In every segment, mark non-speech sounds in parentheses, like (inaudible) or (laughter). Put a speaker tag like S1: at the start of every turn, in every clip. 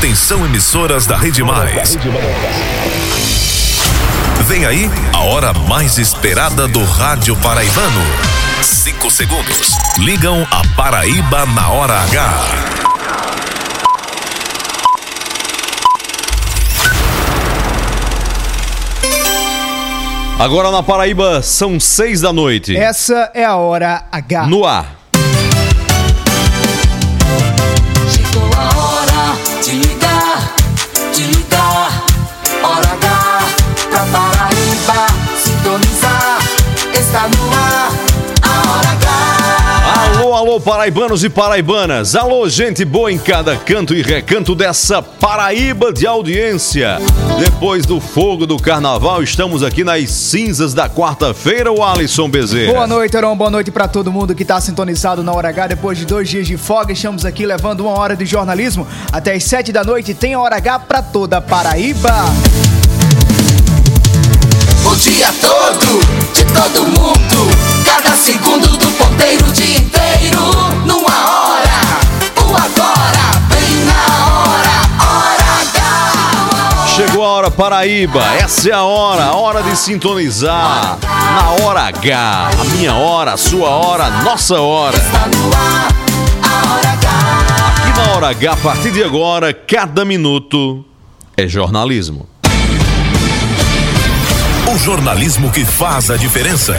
S1: Atenção emissoras da Rede Mais. Vem aí a hora mais esperada do rádio paraibano. Cinco segundos. Ligam a Paraíba na hora H.
S2: Agora na Paraíba são seis da noite.
S3: Essa é a hora H.
S2: No ar. Alô, paraibanos e paraibanas. Alô, gente boa em cada canto e recanto dessa Paraíba de audiência. Depois do fogo do carnaval, estamos aqui nas cinzas da quarta-feira, o Alisson Bezerra.
S3: Boa noite, Heron. Boa noite pra todo mundo que tá sintonizado na Hora H. Depois de dois dias de folga, estamos aqui levando uma hora de jornalismo. Até as sete da noite tem a Hora H pra toda a Paraíba.
S4: O dia todo, de todo mundo. Cada segundo do ponteiro, o dia inteiro. Numa hora, o agora, bem na hora. Hora H.
S2: Chegou a hora Paraíba, essa é a hora, a hora de sintonizar. Na hora H, a minha hora, a sua hora, a nossa hora.
S4: Está no ar, a hora H.
S2: Aqui na hora H, a partir de agora, cada minuto é jornalismo.
S1: O jornalismo que faz a diferença.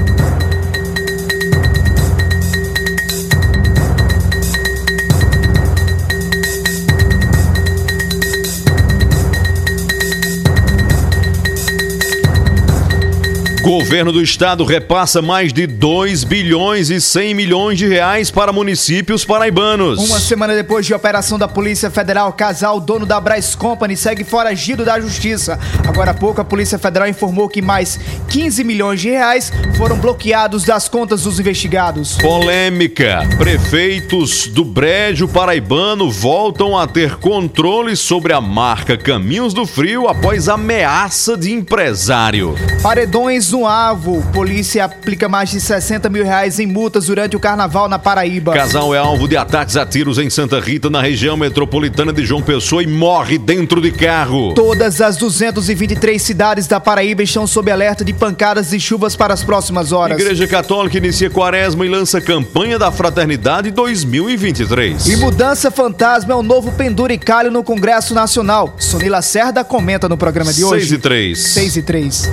S2: Governo do Estado repassa mais de 2 bilhões e 100 milhões de reais para municípios paraibanos.
S3: Uma semana depois de operação da Polícia Federal, casal dono da Braz Company segue foragido da justiça. Agora há pouco, a Polícia Federal informou que mais 15 milhões de reais foram bloqueados das contas dos investigados.
S2: Polêmica. Prefeitos do Brejo Paraibano voltam a ter controle sobre a marca Caminhos do Frio após ameaça de empresário.
S3: Paredões no Avo. Polícia aplica mais de 60 mil reais em multas durante o carnaval na Paraíba.
S2: Casal é alvo de ataques a tiros em Santa Rita, na região metropolitana de João Pessoa, e morre dentro de carro.
S3: Todas as 223 cidades da Paraíba estão sob alerta de pancadas e chuvas para as próximas horas.
S2: Igreja Católica inicia quaresma e lança campanha da Fraternidade 2023.
S3: E mudança fantasma é o novo penduricalho no Congresso Nacional. Sonila Cerda comenta no programa de hoje.
S2: 6 e 3.
S3: 6 e 3.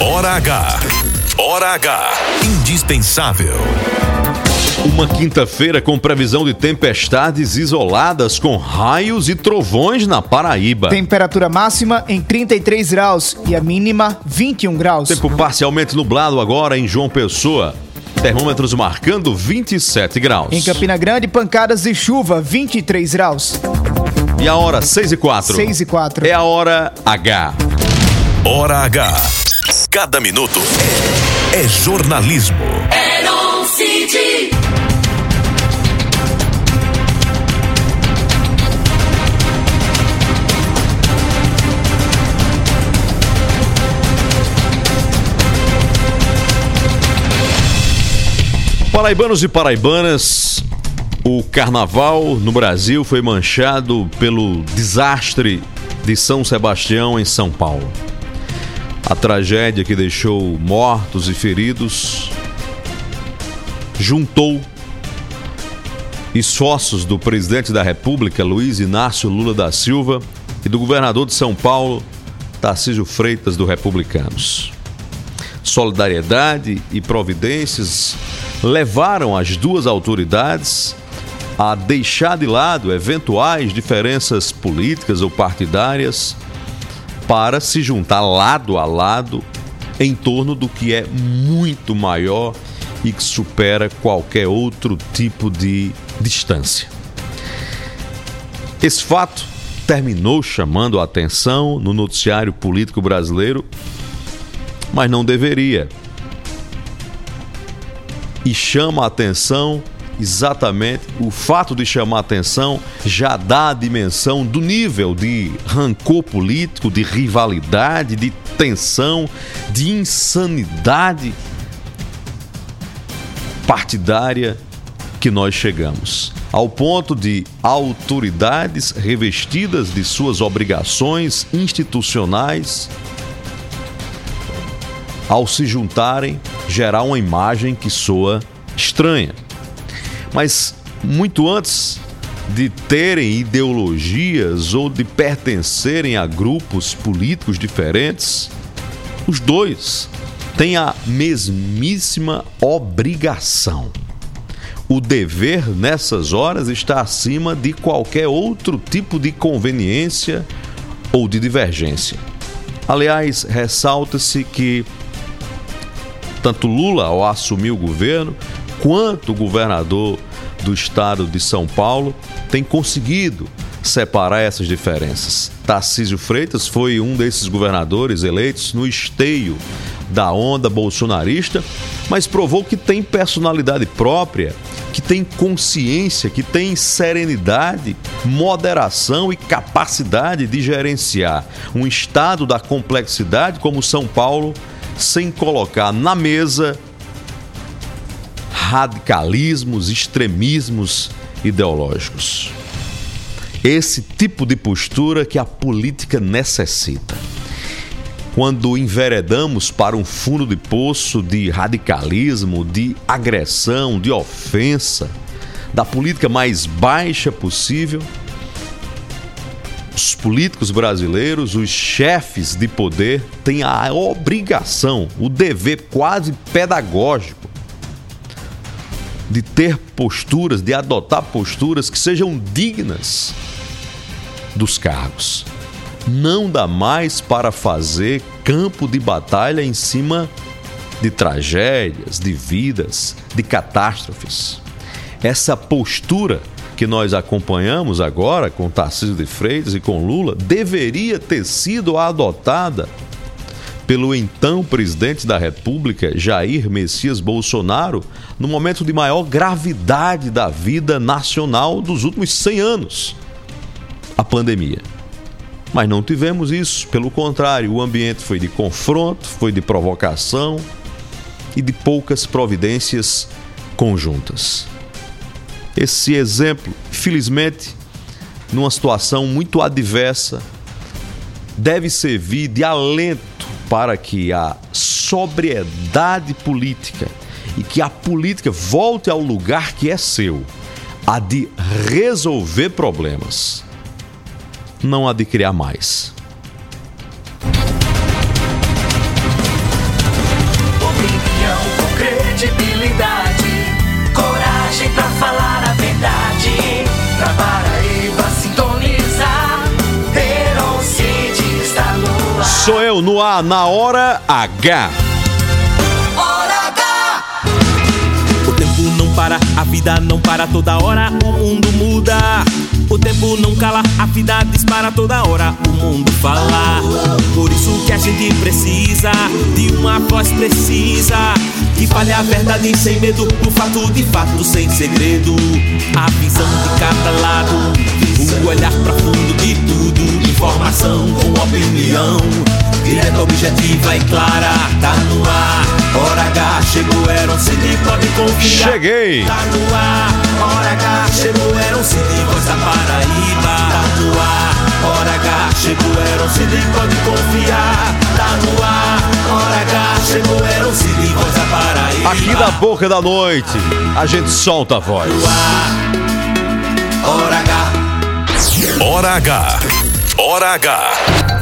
S1: Hora H. Hora H. Indispensável.
S2: Uma quinta-feira com previsão de tempestades isoladas com raios e trovões na Paraíba.
S3: Temperatura máxima em 33 graus e a mínima 21 graus.
S2: Tempo parcialmente nublado agora em João Pessoa. Termômetros marcando 27 graus.
S3: Em Campina Grande, pancadas de chuva, 23 graus.
S2: E a hora 6 e 4.
S3: 6 e 4.
S2: É a hora H.
S1: Hora H. Cada minuto é jornalismo.
S4: Heron City.
S2: Paraibanos e paraibanas, o carnaval no Brasil foi manchado pelo desastre de São Sebastião em São Paulo. A tragédia que deixou mortos e feridos juntou esforços do presidente da República, Luiz Inácio Lula da Silva, e do governador de São Paulo, Tarcísio Freitas, do Republicanos. Solidariedade e providências levaram as duas autoridades a deixar de lado eventuais diferenças políticas ou partidárias para se juntar lado a lado em torno do que é muito maior e que supera qualquer outro tipo de distância. Esse fato terminou chamando a atenção no noticiário político brasileiro, mas não deveria. E chama a atenção exatamente o fato de chamar atenção já dá a dimensão do nível de rancor político, de rivalidade, de tensão, de insanidade partidária que nós chegamos. Ao ponto de autoridades revestidas de suas obrigações institucionais, ao se juntarem, gerar uma imagem que soa estranha. Mas muito antes de terem ideologias ou de pertencerem a grupos políticos diferentes, os dois têm a mesmíssima obrigação. O dever nessas horas está acima de qualquer outro tipo de conveniência ou de divergência. Aliás, ressalta-se que tanto Lula, ao assumir o governo, quanto o governador do estado de São Paulo tem conseguido separar essas diferenças. Tarcísio Freitas foi um desses governadores eleitos no esteio da onda bolsonarista, mas provou que tem personalidade própria, que tem consciência, que tem serenidade, moderação e capacidade de gerenciar um estado da complexidade como São Paulo, sem colocar na mesa radicalismos, extremismos ideológicos. Esse tipo de postura que a política necessita. Quando enveredamos para um fundo de poço de radicalismo, de agressão, de ofensa, da política mais baixa possível, os políticos brasileiros, os chefes de poder, têm a obrigação, o dever quase pedagógico de ter posturas, de adotar posturas que sejam dignas dos cargos. Não dá mais para fazer campo de batalha em cima de tragédias, de vidas, de catástrofes. Essa postura que nós acompanhamos agora com Tarcísio de Freitas e com Lula deveria ter sido adotada pelo então presidente da República, Jair Messias Bolsonaro, no momento de maior gravidade da vida nacional dos últimos 100 anos a pandemia. Mas não tivemos isso, pelo contrário, o ambiente foi de confronto, foi de provocação e de poucas providências conjuntas. Esse exemplo, felizmente, numa situação muito adversa, deve servir de alento para que a sobriedade política e que a política volte ao lugar que é seu, a de resolver problemas, não a de criar mais.
S4: Opinião com credibilidade, coragem pra falar a verdade. Pra
S2: Sou eu no ar, na hora H.
S4: Hora H!
S5: O tempo não para, a vida não para toda hora, o mundo muda. O tempo não cala, a vida dispara toda hora, o mundo fala. Por isso que a gente precisa de uma voz precisa. Que fale a verdade sem medo, o fato de fato sem segredo. A visão de cada lado, o olhar profundo de tudo. Informação com opinião, direta, objetiva e clara. Tá no ar, hora H, chegou, era CD, pode confiar.
S2: Cheguei!
S5: Tá ar, hora H, chegou, era um CD, voz da Paraíba. Ar, hora H, chegou, era um CD, pode confiar. Ar, hora H, chegou, era um CD, voz da Paraíba.
S2: Aqui da boca da noite, a gente solta a voz.
S5: Ar, hora H.
S1: Hora H. Hora H.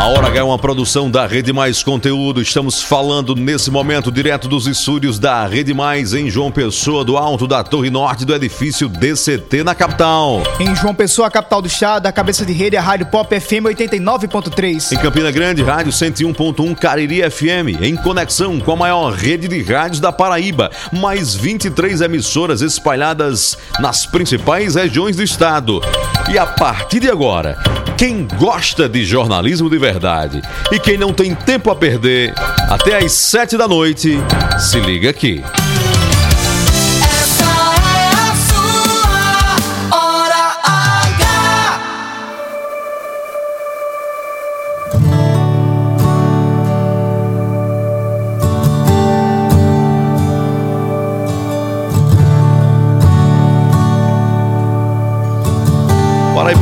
S2: A Hora H é uma produção da Rede Mais Conteúdo. Estamos falando nesse momento direto dos estúdios da Rede Mais em João Pessoa, do alto da Torre Norte do edifício DCT na capital.
S3: Em João Pessoa, capital do estado, a cabeça de rede é a Rádio Pop FM 89.3.
S2: Em Campina Grande, Rádio 101.1 Cariri FM, em conexão com a maior rede de rádios da Paraíba, mais 23 emissoras espalhadas nas principais regiões do estado. E a partir de agora, quem gosta de jornalismo de verdade e quem não tem tempo a perder, até às 7 da noite, se liga aqui.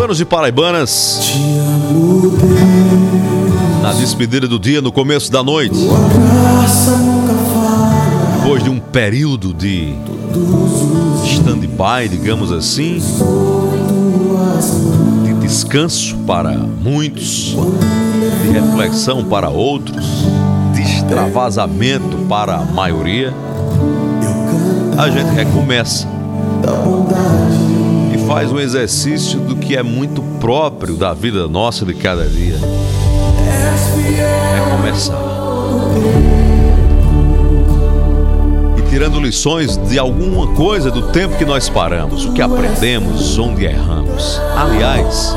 S2: Paraibanos e paraibanas, na despedida do dia, no começo da noite, depois de um período de stand-by, digamos assim, de descanso para muitos, de reflexão para outros, de extravasamento para a maioria, a gente recomeça faz um exercício do que é muito próprio da vida nossa de cada dia. É começar. E tirando lições de alguma coisa do tempo que nós paramos, o que aprendemos, onde erramos. Aliás,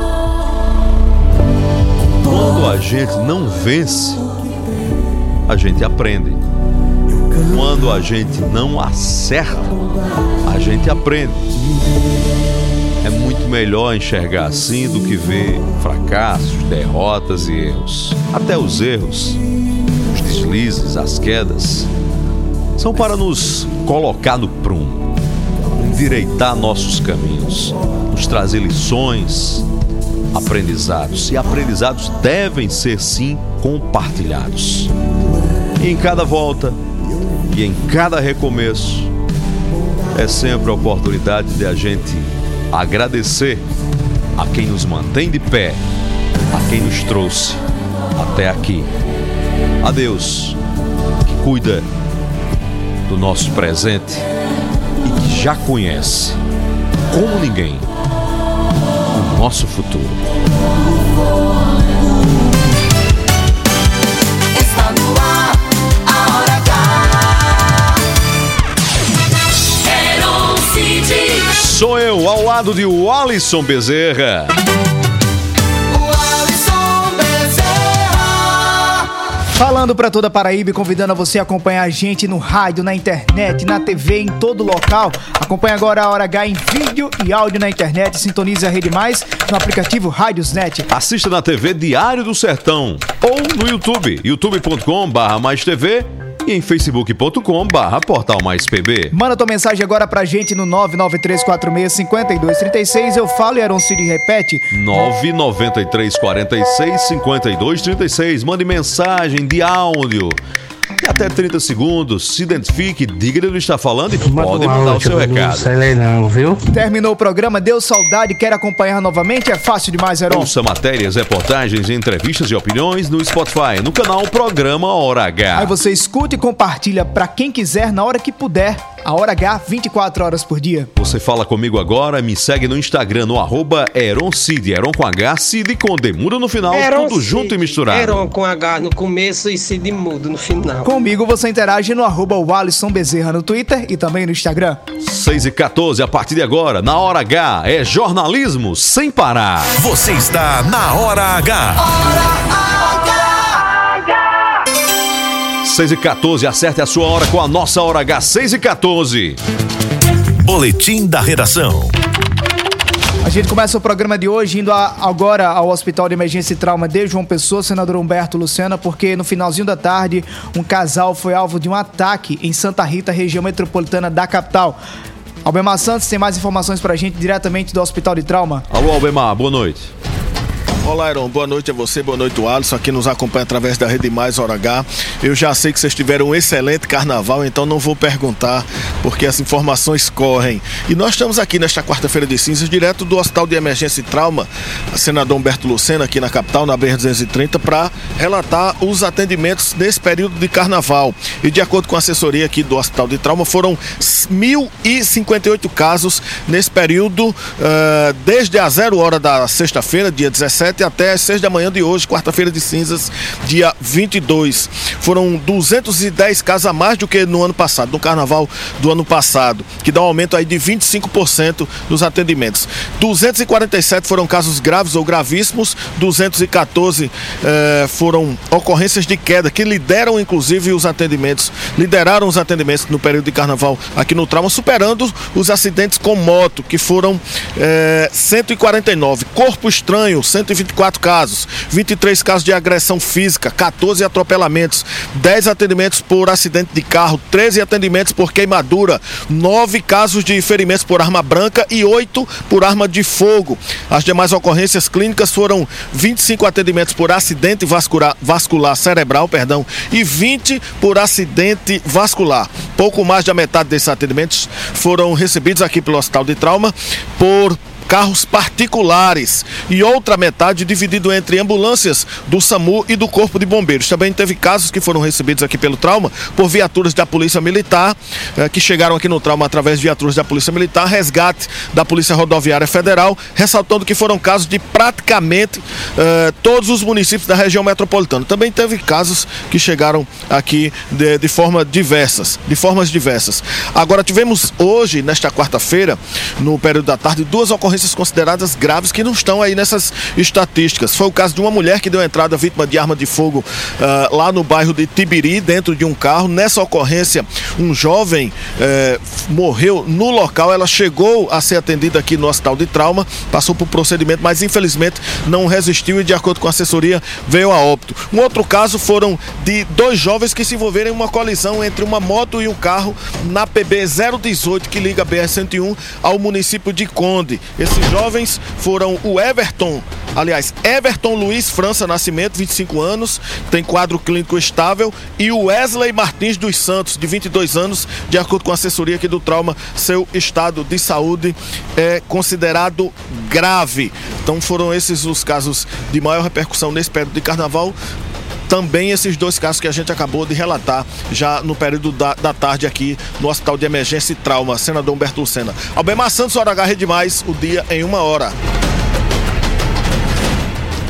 S2: quando a gente não vence, a gente aprende. Quando a gente não acerta, a gente aprende. É muito melhor enxergar assim do que ver fracassos, derrotas e erros. Até os erros, os deslizes, as quedas, são para nos colocar no prumo, endireitar nossos caminhos, nos trazer lições, aprendizados. E aprendizados devem ser sim compartilhados. E em cada volta e em cada recomeço é sempre a oportunidade de a gente agradecer a quem nos mantém de pé, a quem nos trouxe até aqui. A Deus que cuida do nosso presente e que já conhece, como ninguém, o nosso futuro. Sou eu, ao lado de Wallison Bezerra.
S4: o Alisson Bezerra.
S3: Falando pra toda Paraíba e convidando a você a acompanhar a gente no rádio, na internet, na TV, em todo local. Acompanhe agora a Hora H em vídeo e áudio na internet. Sintonize a Rede Mais no aplicativo Rádiosnet.
S2: Assista na TV Diário do Sertão ou no YouTube, youtube.com/barra mais TV e em facebook.com/barra portal mais PB.
S3: Manda tua mensagem agora pra gente no 993465236. Eu falo e Aaron Cid repete.
S2: 993 46 52 36. Mande mensagem de áudio. E até 30 segundos. Se identifique, diga de onde está falando e pode mandar o seu recado.
S6: Sei lá não, viu?
S3: Terminou o programa, deu saudade, quer acompanhar novamente? É fácil demais, Aaron.
S2: Ouça matérias, reportagens, entrevistas e opiniões no Spotify, no canal Programa Hora H.
S3: Aí você escuta e compartilha pra quem quiser, na hora que puder. A Hora H, 24 horas por dia.
S2: Você fala comigo agora, me segue no Instagram, no arroba Eron Cid, Eron com H, Cid com D, muda no final, tudo junto e misturado.
S7: Eron com H no começo e Cid mudo no final.
S3: Comigo você interage no arroba Wallison Bezerra no Twitter e também no Instagram.
S2: 6 e 14, a partir de agora, na Hora H, é jornalismo sem parar.
S1: Você está na Hora H.
S2: 6 e 14, acerte a sua hora com a nossa Hora H, 6 e 14.
S1: Boletim da redação.
S3: A gente começa o programa de hoje indo a- agora ao Hospital de Emergência e Trauma de João Pessoa, senador Humberto Lucena, porque no finalzinho da tarde um casal foi alvo de um ataque em Santa Rita, região metropolitana da capital. Albemar Santos tem mais informações pra gente diretamente do Hospital de Trauma.
S2: Alô, Albemar, boa noite.
S6: Olá, Iron. Boa noite a você, boa noite, o Alisson, aqui nos acompanha através da Rede Mais Hora H. Eu já sei que vocês tiveram um excelente carnaval, então não vou perguntar, porque as informações correm. E nós estamos aqui nesta quarta-feira de cinzas, direto do Hospital de Emergência e Trauma, senador Humberto Lucena, aqui na capital, na BR-230, para relatar os atendimentos nesse período de carnaval. E de acordo com a assessoria aqui do Hospital de Trauma, foram 1.058 casos nesse período, uh, desde a zero hora da sexta-feira, dia 17, até as 6 da manhã de hoje, quarta-feira de cinzas, dia 22. Foram 210 casos a mais do que no ano passado, no carnaval do ano passado, que dá um aumento aí de 25% nos atendimentos. 247 foram casos graves ou gravíssimos, 214 eh, foram ocorrências de queda, que lideram inclusive os atendimentos, lideraram os atendimentos no período de carnaval aqui no trauma, superando os acidentes com moto, que foram eh, 149. Corpo estranho, 120 24 casos, 23 casos de agressão física, 14 atropelamentos, 10 atendimentos por acidente de carro, 13 atendimentos por queimadura, 9 casos de ferimentos por arma branca e 8 por arma de fogo. As demais ocorrências clínicas foram 25 atendimentos por acidente vascular, vascular cerebral, perdão, e 20 por acidente vascular. Pouco mais da metade desses atendimentos foram recebidos aqui pelo Hospital de Trauma por carros particulares e outra metade dividido entre ambulâncias do SAMU e do Corpo de Bombeiros. Também teve casos que foram recebidos aqui pelo trauma por viaturas da Polícia Militar, eh, que chegaram aqui no trauma através de viaturas da Polícia Militar, resgate da Polícia Rodoviária Federal, ressaltando que foram casos de praticamente eh, todos os municípios da região metropolitana. Também teve casos que chegaram aqui de, de forma diversas, de formas diversas. Agora tivemos hoje, nesta quarta-feira, no período da tarde, duas ocorrências consideradas graves que não estão aí nessas estatísticas. Foi o caso de uma mulher que deu entrada vítima de arma de fogo uh, lá no bairro de Tibiri, dentro de um carro. Nessa ocorrência, um jovem uh, morreu no local. Ela chegou a ser atendida aqui no hospital de trauma, passou por procedimento, mas infelizmente não resistiu e, de acordo com a assessoria, veio a óbito. Um outro caso foram de dois jovens que se envolveram em uma colisão entre uma moto e um carro na PB 018 que liga a BR-101 ao município de Conde. Esses jovens foram o Everton, aliás, Everton Luiz França Nascimento, 25 anos, tem quadro clínico estável, e o Wesley Martins dos Santos, de 22 anos, de acordo com a assessoria aqui do trauma, seu estado de saúde é considerado grave. Então foram esses os casos de maior repercussão nesse período de carnaval também esses dois casos que a gente acabou de relatar já no período da, da tarde aqui no Hospital de Emergência e Trauma, senador Humberto Lucena. Albemar Santos, hora H, demais, o dia em uma hora.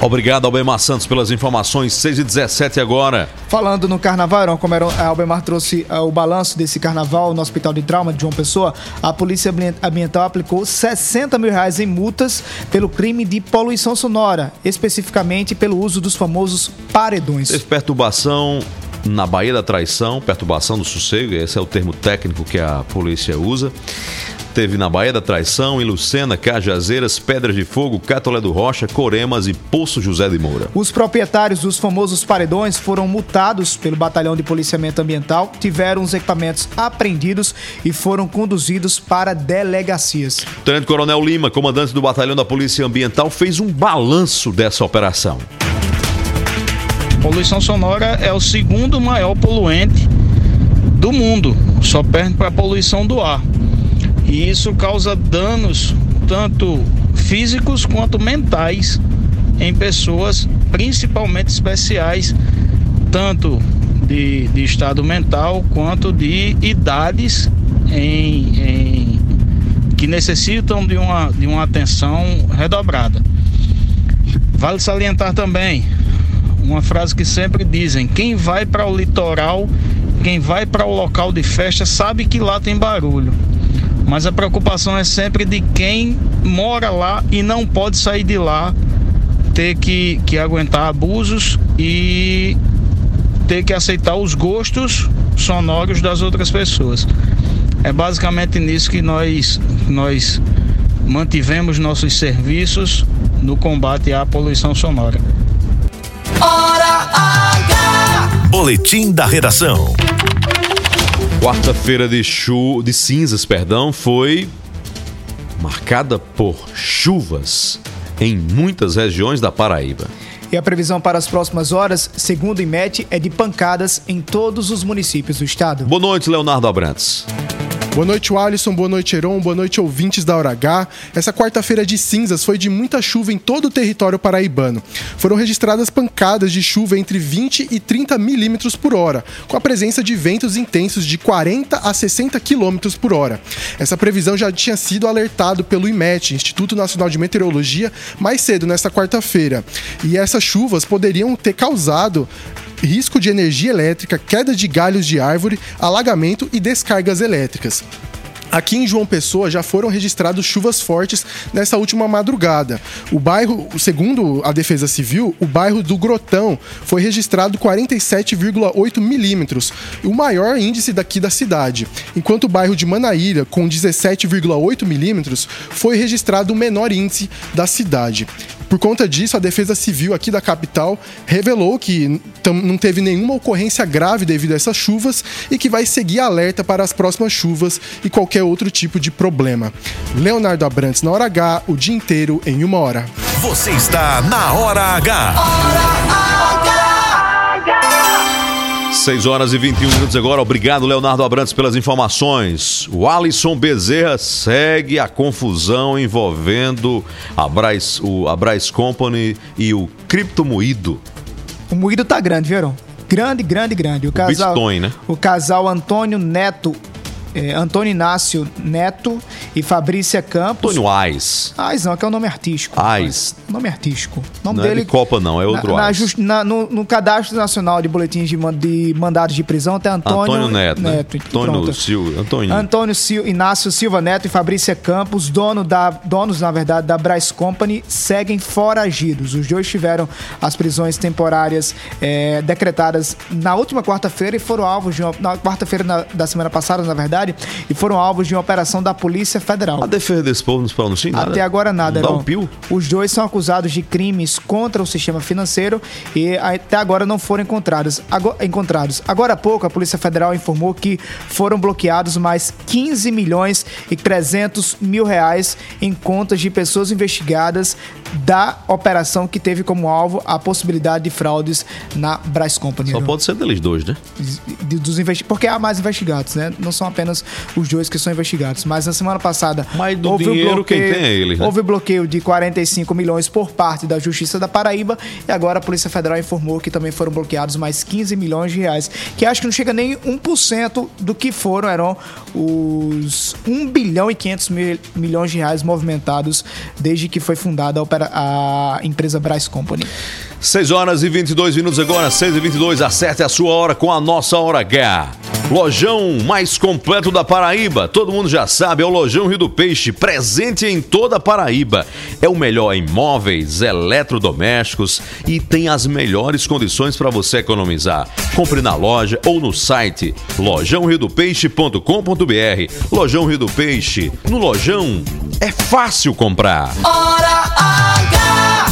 S2: Obrigado, Albemar Santos, pelas informações. 6 e 17 agora.
S3: Falando no carnaval, como era, a Albemar trouxe uh, o balanço desse carnaval no Hospital de Trauma de João Pessoa, a Polícia Ambiental aplicou 60 mil reais em multas pelo crime de poluição sonora, especificamente pelo uso dos famosos paredões.
S2: Teve perturbação na Baía da Traição, perturbação do sossego, esse é o termo técnico que a polícia usa. Teve na Baía da Traição, em Lucena, Cajazeiras, Pedras de Fogo, Catolé do Rocha, Coremas e Poço José de Moura.
S3: Os proprietários dos famosos paredões foram multados pelo Batalhão de Policiamento Ambiental, tiveram os equipamentos apreendidos e foram conduzidos para delegacias.
S2: Tenente Coronel Lima, comandante do Batalhão da Polícia Ambiental, fez um balanço dessa operação.
S8: Poluição sonora é o segundo maior poluente do mundo, só perde para a poluição do ar. E isso causa danos tanto físicos quanto mentais em pessoas, principalmente especiais, tanto de, de estado mental quanto de idades em, em, que necessitam de uma, de uma atenção redobrada. Vale salientar também uma frase que sempre dizem: quem vai para o litoral, quem vai para o local de festa, sabe que lá tem barulho. Mas a preocupação é sempre de quem mora lá e não pode sair de lá, ter que, que aguentar abusos e ter que aceitar os gostos sonoros das outras pessoas. É basicamente nisso que nós, nós mantivemos nossos serviços no combate à poluição sonora.
S1: Hora H! Boletim da redação.
S2: Quarta-feira de, chu... de cinzas, perdão, foi marcada por chuvas em muitas regiões da Paraíba.
S3: E a previsão para as próximas horas, segundo o IMET, é de pancadas em todos os municípios do estado.
S2: Boa noite, Leonardo Abrantes.
S9: Boa noite, Alisson. Boa noite, Heron. Boa noite, ouvintes da Hora H. Essa quarta-feira de cinzas foi de muita chuva em todo o território paraibano. Foram registradas pancadas de chuva entre 20 e 30 milímetros por hora, com a presença de ventos intensos de 40 a 60 quilômetros por hora. Essa previsão já tinha sido alertado pelo IMET, Instituto Nacional de Meteorologia, mais cedo nesta quarta-feira. E essas chuvas poderiam ter causado risco de energia elétrica, queda de galhos de árvore, alagamento e descargas elétricas. Aqui em João Pessoa já foram registrados chuvas fortes nessa última madrugada. O bairro, segundo a Defesa Civil, o bairro do Grotão foi registrado 47,8 milímetros, o maior índice daqui da cidade. Enquanto o bairro de Manaíra, com 17,8 milímetros, foi registrado o menor índice da cidade. Por conta disso, a Defesa Civil aqui da capital revelou que não teve nenhuma ocorrência grave devido a essas chuvas e que vai seguir alerta para as próximas chuvas e qualquer outro tipo de problema. Leonardo Abrantes na hora H, o dia inteiro em uma hora.
S1: Você está na Hora H.
S4: Hora H.
S2: 6 horas e 21 minutos agora. Obrigado, Leonardo Abrantes, pelas informações. O Alisson Bezerra segue a confusão envolvendo a Braz, o, a Braz Company e o Criptomoído.
S3: O moído tá grande, viram? Grande, grande, grande. O casal,
S2: Bitcoin, né?
S3: O casal Antônio Neto, eh, Antônio Inácio Neto e Fabrícia Campos.
S2: Antônio Ais.
S3: Ais não, que é o nome artístico.
S2: Ais.
S3: Nome artístico. O nome
S2: Não é
S3: dele
S2: de Copa, não, é outro
S3: na,
S2: Ais.
S3: na- no, no cadastro nacional de boletins de, de mandados de prisão tem Antônio,
S2: Antônio Neto, né?
S3: e
S2: Antônio
S3: pronto.
S2: Silva. Antônio.
S3: Antônio Sil- Inácio Silva Neto e Fabrícia Campos, dono da, donos, na verdade, da Braz Company, seguem foragidos. Os dois tiveram as prisões temporárias eh, decretadas na última quarta-feira e foram alvos de uma, na quarta-feira da semana passada, na verdade, e foram alvos de uma operação da Polícia Federal.
S2: A defesa desse povo não se pronuncia em nada.
S3: Até agora nada,
S2: Não um pio?
S3: Os dois são acusados de crimes contra o sistema financeiro e até agora não foram encontrados. Ago- encontrados. Agora há pouco, a Polícia Federal informou que foram bloqueados mais 15 milhões e 300 mil reais em contas de pessoas investigadas da operação que teve como alvo a possibilidade de fraudes na Braz Company.
S2: Só
S3: Heron
S2: pode ser deles dois, né?
S3: dos investi porque há mais investigados, né? Não são apenas os dois que são investigados. Mas na semana passada
S2: Mas do
S3: houve
S2: dinheiro,
S3: um
S2: quem
S3: bloqueio,
S2: tem é eles, né?
S3: houve bloqueio de 45 milhões por parte da Justiça da Paraíba e agora a Polícia Federal informou que também foram bloqueados mais 15 milhões de reais, que acho que não chega nem 1% do que foram eram os 1 bilhão e 500 mil, milhões de reais movimentados desde que foi fundada a, opera- a empresa Braz Company.
S2: 6 horas e 22 minutos agora, 6 e 22 acerte a sua hora com a nossa Hora H. Lojão mais completo da Paraíba, todo mundo já sabe, é o Lojão Rio do Peixe, presente em toda a Paraíba. É o melhor em móveis, eletrodomésticos e tem as melhores condições para você economizar. Compre na loja ou no site lojãoriodopeixe.com.br. Lojão Rio do Peixe, no Lojão é fácil comprar.
S4: Hora H.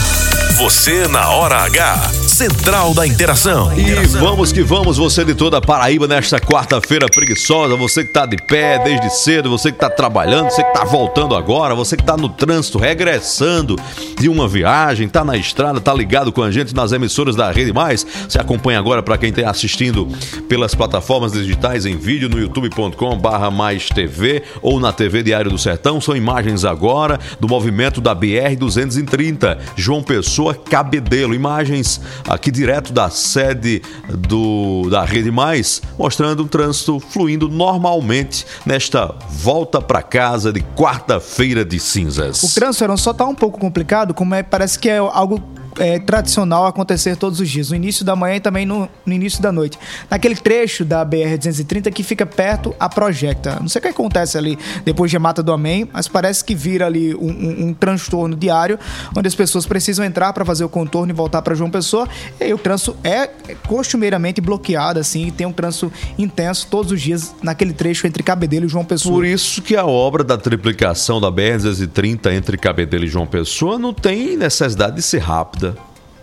S1: Você na Hora H. Central da Interação.
S2: E vamos que vamos, você de toda a Paraíba nesta quarta-feira preguiçosa, você que tá de pé desde cedo, você que tá trabalhando, você que tá voltando agora, você que tá no trânsito, regressando de uma viagem, tá na estrada, tá ligado com a gente nas emissoras da Rede Mais. Você acompanha agora para quem está assistindo pelas plataformas digitais em vídeo no youtube.com/barra mais TV ou na TV Diário do Sertão. São imagens agora do movimento da BR 230, João Pessoa Cabedelo. Imagens aqui direto da sede do, da Rede Mais, mostrando o trânsito fluindo normalmente nesta volta para casa de quarta-feira de cinzas.
S3: O trânsito Heron, só tá um pouco complicado, como é, parece que é algo é, tradicional acontecer todos os dias, no início da manhã e também no, no início da noite. Naquele trecho da BR-230 que fica perto a Projecta. Não sei o que acontece ali depois de Mata do Amém, mas parece que vira ali um, um- um transtorno diário, onde as pessoas precisam entrar para fazer o contorno e voltar para João Pessoa. E aí o trânsito é costumeiramente bloqueado, assim, e tem um trânsito intenso todos os dias naquele trecho entre Cabedelo e João Pessoa.
S2: Por isso que a obra da triplicação da BR-230 entre Cabedelo e João Pessoa não tem necessidade de ser rápida.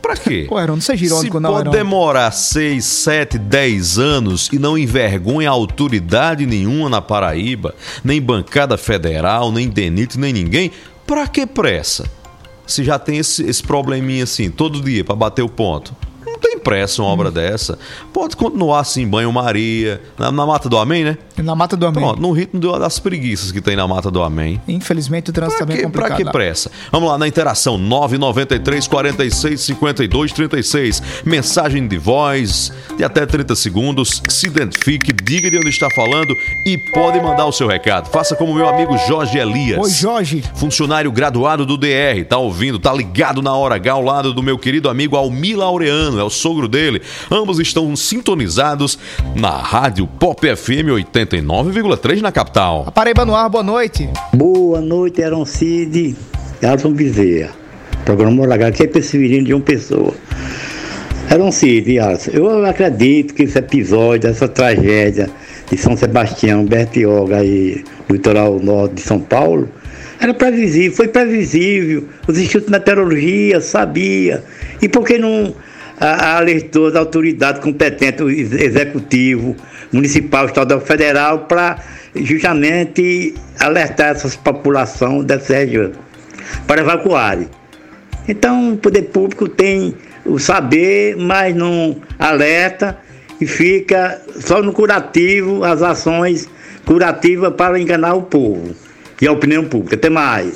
S2: Pra quê?
S3: Pô, Heron, não seja irônico,
S2: Se
S3: não,
S2: pode
S3: Heron.
S2: demorar 6, 7, 10 anos e não envergonha autoridade nenhuma na Paraíba, nem bancada federal, nem DENIT, nem ninguém, pra que pressa? se já tem esse, esse probleminha assim, todo dia, para bater o ponto. Não tem pressa uma obra dessa. Pode continuar assim, banho-maria, na, na Mata do Amém, né?
S3: Na Mata do Amém.
S2: Pronto, no ritmo das preguiças que tem na Mata do Amém.
S3: Infelizmente o trânsito também é
S2: que,
S3: complicado.
S2: pra que
S3: lá.
S2: pressa? Vamos lá na interação 993 46 52 36. Mensagem de voz de até 30 segundos. Se identifique, diga de onde está falando e pode mandar o seu recado. Faça como meu amigo Jorge Elias.
S3: Oi, Jorge.
S2: Funcionário graduado do DR, tá ouvindo, tá ligado na hora H ao lado do meu querido amigo Almir Laureano, é o sogro dele. Ambos estão sintonizados na rádio Pop FM 89,3 na capital.
S3: Paraíba no ar, boa noite.
S10: Boa noite, Aaron Cid e Alson Bezerra. Programa H, que é Perseverino de uma pessoa. Aaron Cid e eu acredito que esse episódio, essa tragédia de São Sebastião, Bertioga e litoral norte de São Paulo, era previsível, foi previsível. Os institutos de meteorologia sabia. E por que não a- alertou as autoridades competentes, o ex- executivo, municipal, estadual, federal, para justamente alertar essas populações dessa região, para evacuarem. Então, o poder público tem o saber, mas não alerta e fica só no curativo, as ações curativas para enganar o povo e a opinião pública. Até mais.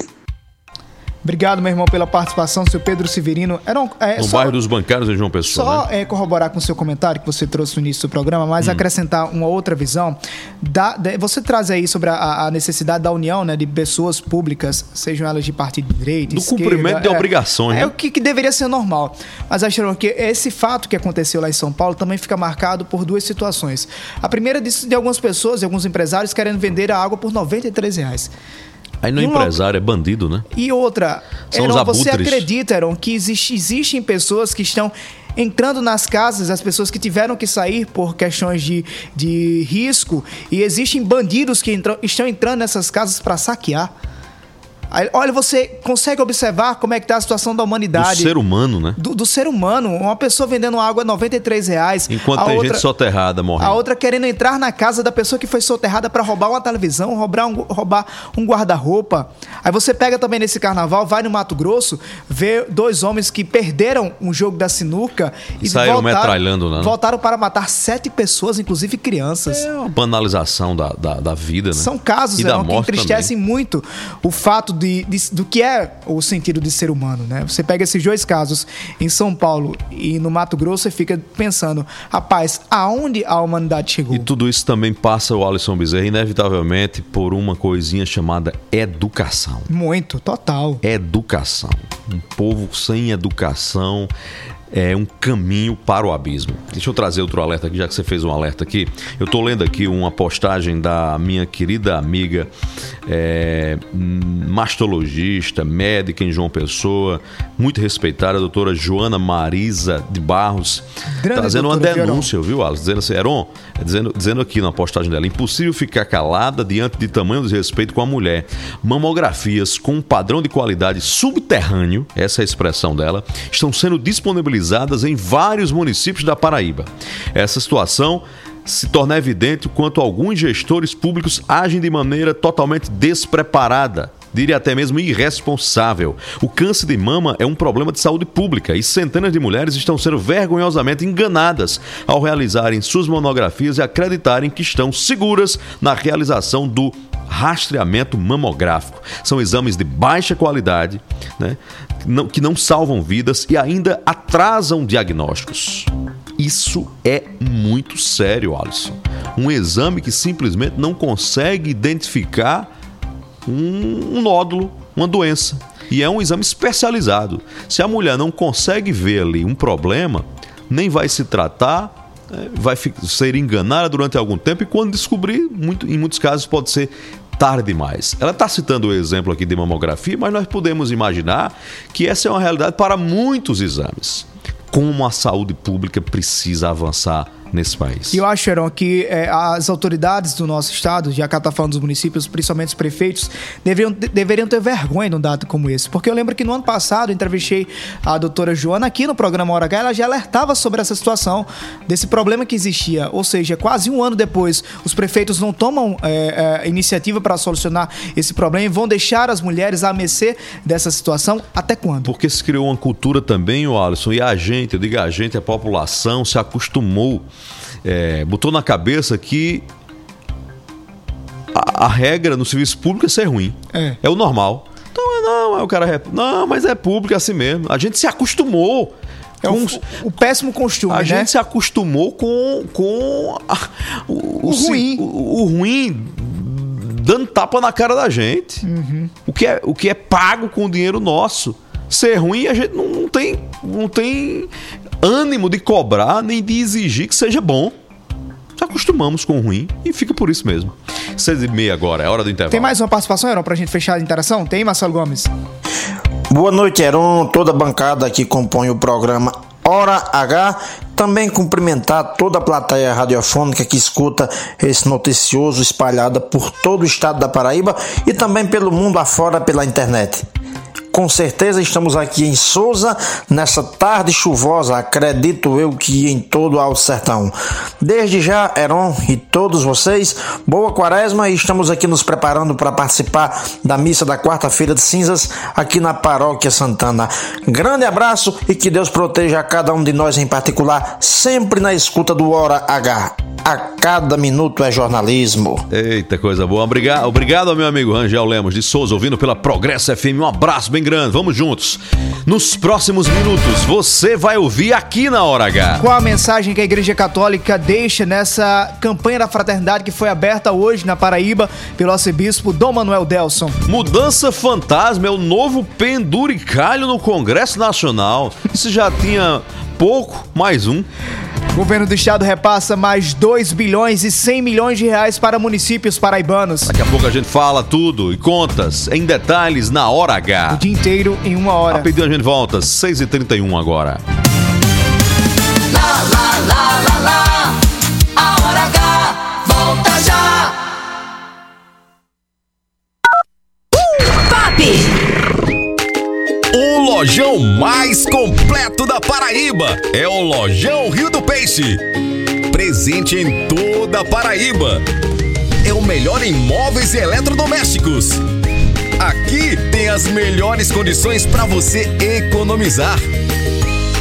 S3: Obrigado, meu irmão, pela participação, seu Pedro Severino. Era um, é,
S2: No
S3: só-
S2: bairro dos Bancários em João Pessoa.
S3: Só
S2: né?
S3: é, corroborar com o seu comentário que você trouxe no início do programa, mas
S2: Hum.
S3: acrescentar uma outra visão. Da, da- você traz aí sobre a, a necessidade da união né, de pessoas públicas, sejam elas de partido de direita,
S2: Do
S3: esquerda,
S2: cumprimento de
S3: é,
S2: obrigações,
S3: É
S2: né?
S3: o que, que deveria ser normal. Mas acharam que esse fato que aconteceu lá em São Paulo também fica marcado por duas situações. A primeira de, de algumas pessoas e alguns empresários querendo vender a água por 93 reais.
S2: Aí não é empresário, é bandido, né?
S3: E outra,
S2: São
S3: Heron, você acredita, Heron, que existe- existem pessoas que estão entrando nas casas, as pessoas que tiveram que sair por questões de, de risco, e existem bandidos que entram- estão entrando nessas casas para saquear? Aí, olha, você consegue observar como é que tá a situação da
S2: Do
S3: humanidade.
S2: ser humano, né?
S3: do, do ser humano. Uma pessoa vendendo água a 93 reais.
S2: Enquanto
S3: a
S2: tem
S3: outra-
S2: gente soterrada morrendo.
S3: a outra querendo entrar na casa da pessoa que foi soterrada para roubar uma televisão, roubar um, roubar um guarda-roupa. Aí você pega também nesse carnaval, vai no Mato Grosso, vê dois homens que perderam um jogo da sinuca e
S2: Saíram metralhando, né?
S3: Voltaram para matar sete pessoas, inclusive crianças.
S2: É uma banalização da, da, da vida, né?
S3: São casos
S2: e
S3: Heron, que entristecem muito o fato de, de- do que é o sentido de ser humano, né? Você pega esses dois casos em São Paulo e no Mato Grosso e fica pensando, rapaz, aonde a humanidade chegou?
S2: E tudo isso também passa o Alisson Bezerra, inevitavelmente, por uma coisinha chamada educação.
S3: Muito, total.
S2: Educação. Um povo sem educação é um caminho para o abismo. Deixa eu trazer outro alerta aqui, já que você fez um alerta aqui. Eu estou lendo aqui uma postagem da minha querida amiga é, mastologista, médica em João Pessoa, muito respeitada, a doutora Joana Marisa de Barros.
S3: Grande
S2: Trazendo uma
S3: doutora Vioron.
S2: denúncia, viu, Alisson? Dizendo assim, Heron, é dizendo, dizendo aqui na postagem dela, impossível ficar calada diante de tamanho desrespeito com a mulher. Mamografias com um padrão de qualidade subterrâneo, essa é a expressão dela, estão sendo disponibilizadas em vários municípios da Paraíba. Essa situação se torna evidente quanto alguns gestores públicos agem de maneira totalmente despreparada diria até mesmo irresponsável. O câncer de mama é um problema de saúde pública e centenas de mulheres estão sendo vergonhosamente enganadas ao realizarem suas monografias e acreditarem que estão seguras na realização do rastreamento mamográfico. São exames de baixa qualidade, né, que não- salvam vidas e ainda atrasam diagnósticos. Isso é muito sério, Alisson. Um exame que simplesmente não consegue identificar um, um nódulo, uma doença. E é um exame especializado. Se a mulher não consegue ver ali um problema, nem vai se tratar, eh, vai ser enganada durante algum tempo e quando descobrir, muito- em muitos casos pode ser tarde demais. Ela está citando o exemplo aqui de mamografia, mas nós podemos imaginar que essa é uma realidade para muitos exames. Como a saúde pública precisa avançar nesse país.
S3: E eu acho, Heron, que é, as autoridades do nosso estado, já que ela tá falando dos municípios, principalmente os prefeitos, deveriam, de- deveriam ter vergonha num dado como esse. Porque eu lembro que no ano passado eu entrevistei a doutora Joana aqui no programa Hora H, ela já alertava sobre essa situação, desse problema que existia. Ou seja, quase um ano depois, os prefeitos não tomam é, é, iniciativa para solucionar esse problema e vão deixar as mulheres à mercê dessa situação até quando?
S2: Porque se criou uma cultura também, o Alisson, e a gente, eu digo a gente, a população, se acostumou, é, botou na cabeça que a, a regra no serviço público é ser ruim.
S3: É.
S2: o normal. Então, não, é o cara. Não, mas é público é assim mesmo. A gente se acostumou.
S3: É
S2: com
S3: o,
S2: os-
S3: o péssimo costume,
S2: a
S3: né?
S2: gente se acostumou com, com a- o,
S3: O ruim.
S2: O, o ruim dando tapa na cara da gente.
S3: Uhum.
S2: O, que é, o que é pago com o dinheiro nosso. Ser ruim, a gente não, não tem, não tem ânimo de cobrar nem de exigir que seja bom. Se acostumamos com o ruim e fica por isso mesmo. Seis e meia agora, é hora do intervalo.
S3: Tem mais uma participação, Heron, pra gente fechar a interação? Tem, Marcelo Gomes?
S11: Boa noite, Heron, toda a bancada que compõe o programa Hora H. Também cumprimentar toda a plateia radiofônica que escuta esse noticioso espalhada por todo o estado da Paraíba e também pelo mundo afora pela internet. Com certeza estamos aqui em Souza nessa tarde chuvosa, acredito eu que em todo o Alto Sertão. Desde já, Heron e todos vocês, boa quaresma e estamos aqui nos preparando para participar da missa da quarta-feira de cinzas aqui na Paróquia Santana. Grande abraço e que Deus proteja a cada um de nós em particular, sempre na escuta do Hora H. A cada minuto é jornalismo.
S2: Eita, coisa boa. Obrigado, obrigado meu amigo Rangel Lemos de Souza, ouvindo pela Progresso FM. Um abraço bem Vamos juntos. Nos próximos minutos, você vai ouvir aqui na Hora H.
S3: Qual a mensagem que a Igreja Católica deixa nessa campanha da fraternidade que foi aberta hoje na Paraíba pelo arcebispo Dom Manuel Delson?
S2: Mudança fantasma é o novo penduricalho no Congresso Nacional. Isso já tinha pouco, mais um.
S3: O governo do estado repassa mais 2 bilhões e 100 milhões de reais para municípios paraibanos.
S2: Daqui a pouco a gente fala tudo e contas em detalhes na Hora H.
S3: O dia inteiro em uma hora.
S2: Rapidinho a gente volta, 6h31 agora.
S4: Lá, lá, lá, lá, lá.
S12: Lojão mais completo da Paraíba é o Lojão Rio do Peixe. Presente em toda a Paraíba. É o melhor em móveis e eletrodomésticos. Aqui tem as melhores condições para você economizar.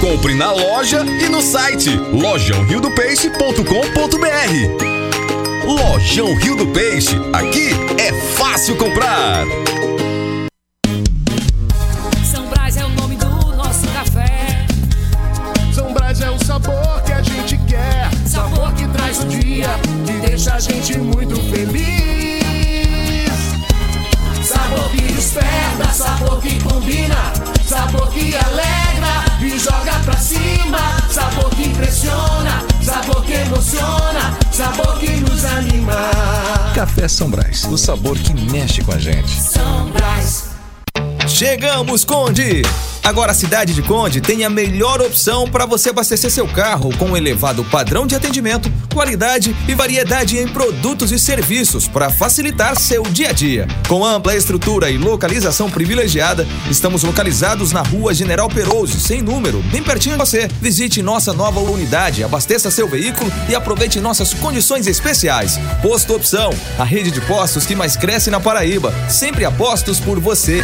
S12: Compre na loja e no site lojãoriodopeixe.com.br. Lojão Rio do Peixe, aqui é fácil comprar.
S13: Dia, que deixa a gente muito feliz. Sabor que desperta, sabor que combina. Sabor que alegra e joga pra cima. Sabor que impressiona, sabor que emociona. Sabor que nos anima.
S14: Café São Brás, o sabor que mexe com a gente.
S13: São Brás.
S15: Chegamos, Conde! Agora a cidade de Conde tem a melhor opção para você abastecer seu carro com um elevado padrão de atendimento, qualidade e variedade em produtos e serviços para facilitar seu dia a dia. Com ampla estrutura e localização privilegiada, estamos localizados na Rua General Perouse, sem número, bem pertinho de você. Visite nossa nova unidade, abasteça seu veículo e aproveite nossas condições especiais. Posto Opção, a rede de postos que mais cresce na Paraíba. Sempre apostos por você.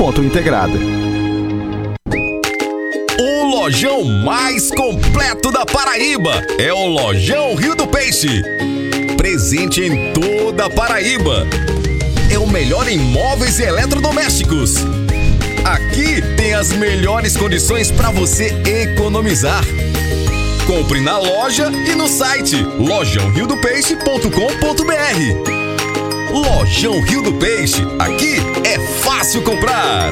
S16: múltipla.integrada.
S12: O lojão mais completo da Paraíba é o Lojão Rio do Peixe. Presente em toda a Paraíba. É o melhor em móveis e eletrodomésticos. Aqui tem as melhores condições para você economizar. Compre na loja e no site lojãoriodopeixe.com.br. Lojão Rio do Peixe, aqui é fácil comprar.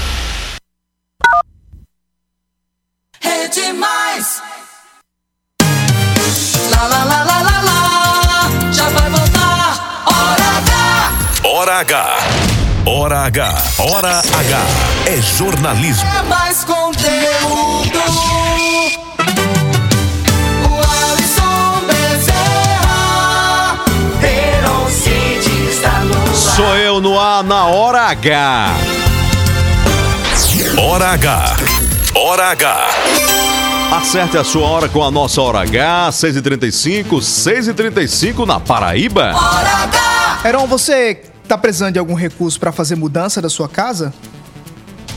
S4: Rede Mais. Lá, lá, lá, lá, lá, lá. Já vai voltar. Hora H.
S1: Hora H. Hora H. Hora H. É jornalismo.
S4: É mais conteúdo. O Alisson Bezerra. Heron Cid está no ar.
S2: Sou eu no ar na hora H.
S1: Hora H. Hora H.
S2: Acerte a sua hora com a nossa hora H, 6h35, 6h35 na Paraíba.
S3: Heron, você tá precisando de algum recurso pra fazer mudança da sua casa?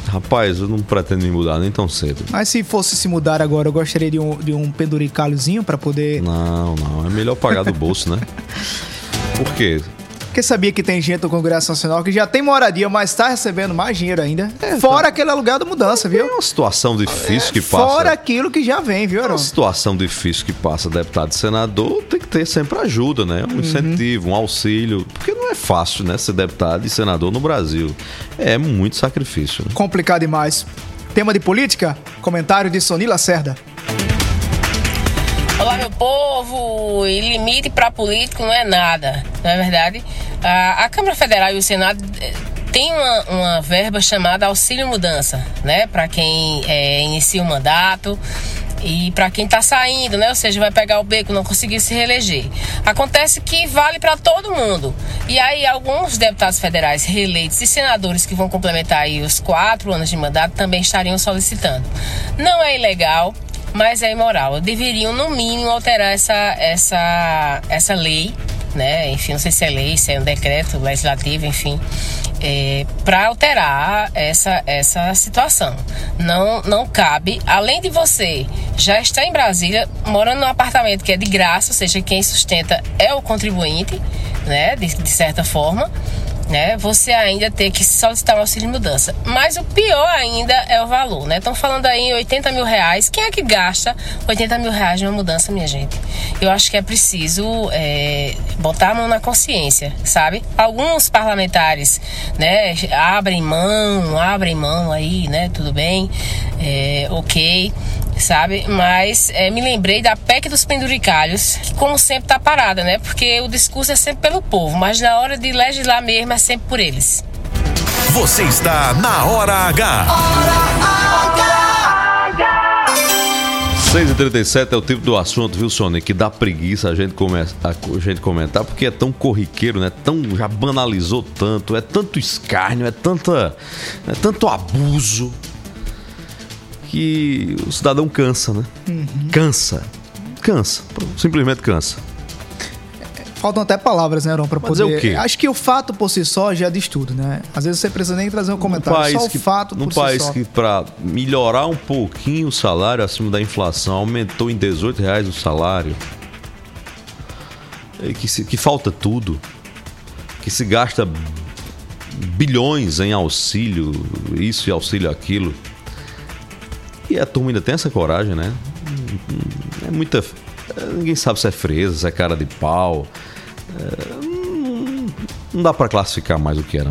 S2: Rapaz, eu não pretendo me mudar nem tão cedo.
S3: Mas se fosse se mudar agora, eu gostaria de um, de um penduricalhozinho pra poder.
S2: Não, não, é melhor pagar do bolso, né? (laughs) Por quê?
S3: Porque sabia que tem gente no Congresso Nacional que já tem moradia, mas tá recebendo mais dinheiro ainda. Fora aquele aluguel da mudança, viu?
S2: É uma situação difícil que passa.
S3: Fora aquilo que já vem, viu,
S2: É
S3: Heron?
S2: uma situação difícil que passa deputado e senador, tem que ter sempre ajuda, né? Um incentivo, um auxílio. Porque não é fácil, né? Ser deputado e senador no Brasil. É muito sacrifício. Né?
S3: Complicado demais. Tema de política? Comentário de Sonila Cerda.
S17: Povo! E limite para político não é nada, não é verdade? A, a Câmara Federal e o Senado eh, têm uma, uma verba chamada Auxílio Mudança, né? Para quem eh, inicia o mandato e para quem está saindo, né? Ou seja, vai pegar o beco, não conseguiu se reeleger. Acontece que vale para todo mundo. E aí alguns deputados federais reeleitos e senadores que vão complementar aí os quatro anos de mandato também estariam solicitando. Não é ilegal, mas é imoral. Deveriam, no mínimo, alterar essa, essa, essa lei, né? Enfim, não sei se é lei, se é um decreto legislativo, enfim, para alterar essa, essa situação. Não, não cabe, além de você já estar em Brasília, morando num apartamento que é de graça, ou seja, quem sustenta é o contribuinte, né? De, de certa forma né? Você ainda ter que solicitar um auxílio mudança. Mas o pior ainda é o valor, né? Estão falando aí em 80 mil reais. Quem é que gasta 80 mil reais numa mudança, minha gente? Eu acho que é preciso é, botar a mão na consciência, sabe? Alguns parlamentares, né, abrem mão, abrem mão aí, né? Tudo bem, é, ok sabe? Mas é, me lembrei da PEC dos penduricalhos, que como sempre tá parada, né? Porque o discurso é sempre pelo povo, mas na hora de legislar mesmo é sempre por eles.
S1: Você está na Hora H.
S2: 6h37 é o tipo do assunto, viu, Sônia? Que dá preguiça a gente, come... a gente comentar, porque é tão corriqueiro, né? Tão, já banalizou tanto, é tanto escárnio, é, tanta, é tanto abuso que o cidadão cansa, né? Cansa. Cansa. Simplesmente cansa.
S3: Faltam até palavras, né, Heron, pra
S2: Mas
S3: poder...
S2: é o quê?
S3: Acho que o fato por si só já diz tudo, né? Às vezes você precisa nem trazer um
S2: Num
S3: comentário,
S2: país
S3: só o
S2: que,
S3: fato
S2: num
S3: por
S2: país
S3: si só.
S2: que para melhorar um pouquinho o salário acima da inflação aumentou em 18 reais o salário e que, se- que falta tudo que se gasta bilhões em auxílio isso e auxílio aquilo e a turma ainda tem essa coragem né é muita ninguém sabe se é fresa se é cara de pau É, não- dá para classificar mais o que era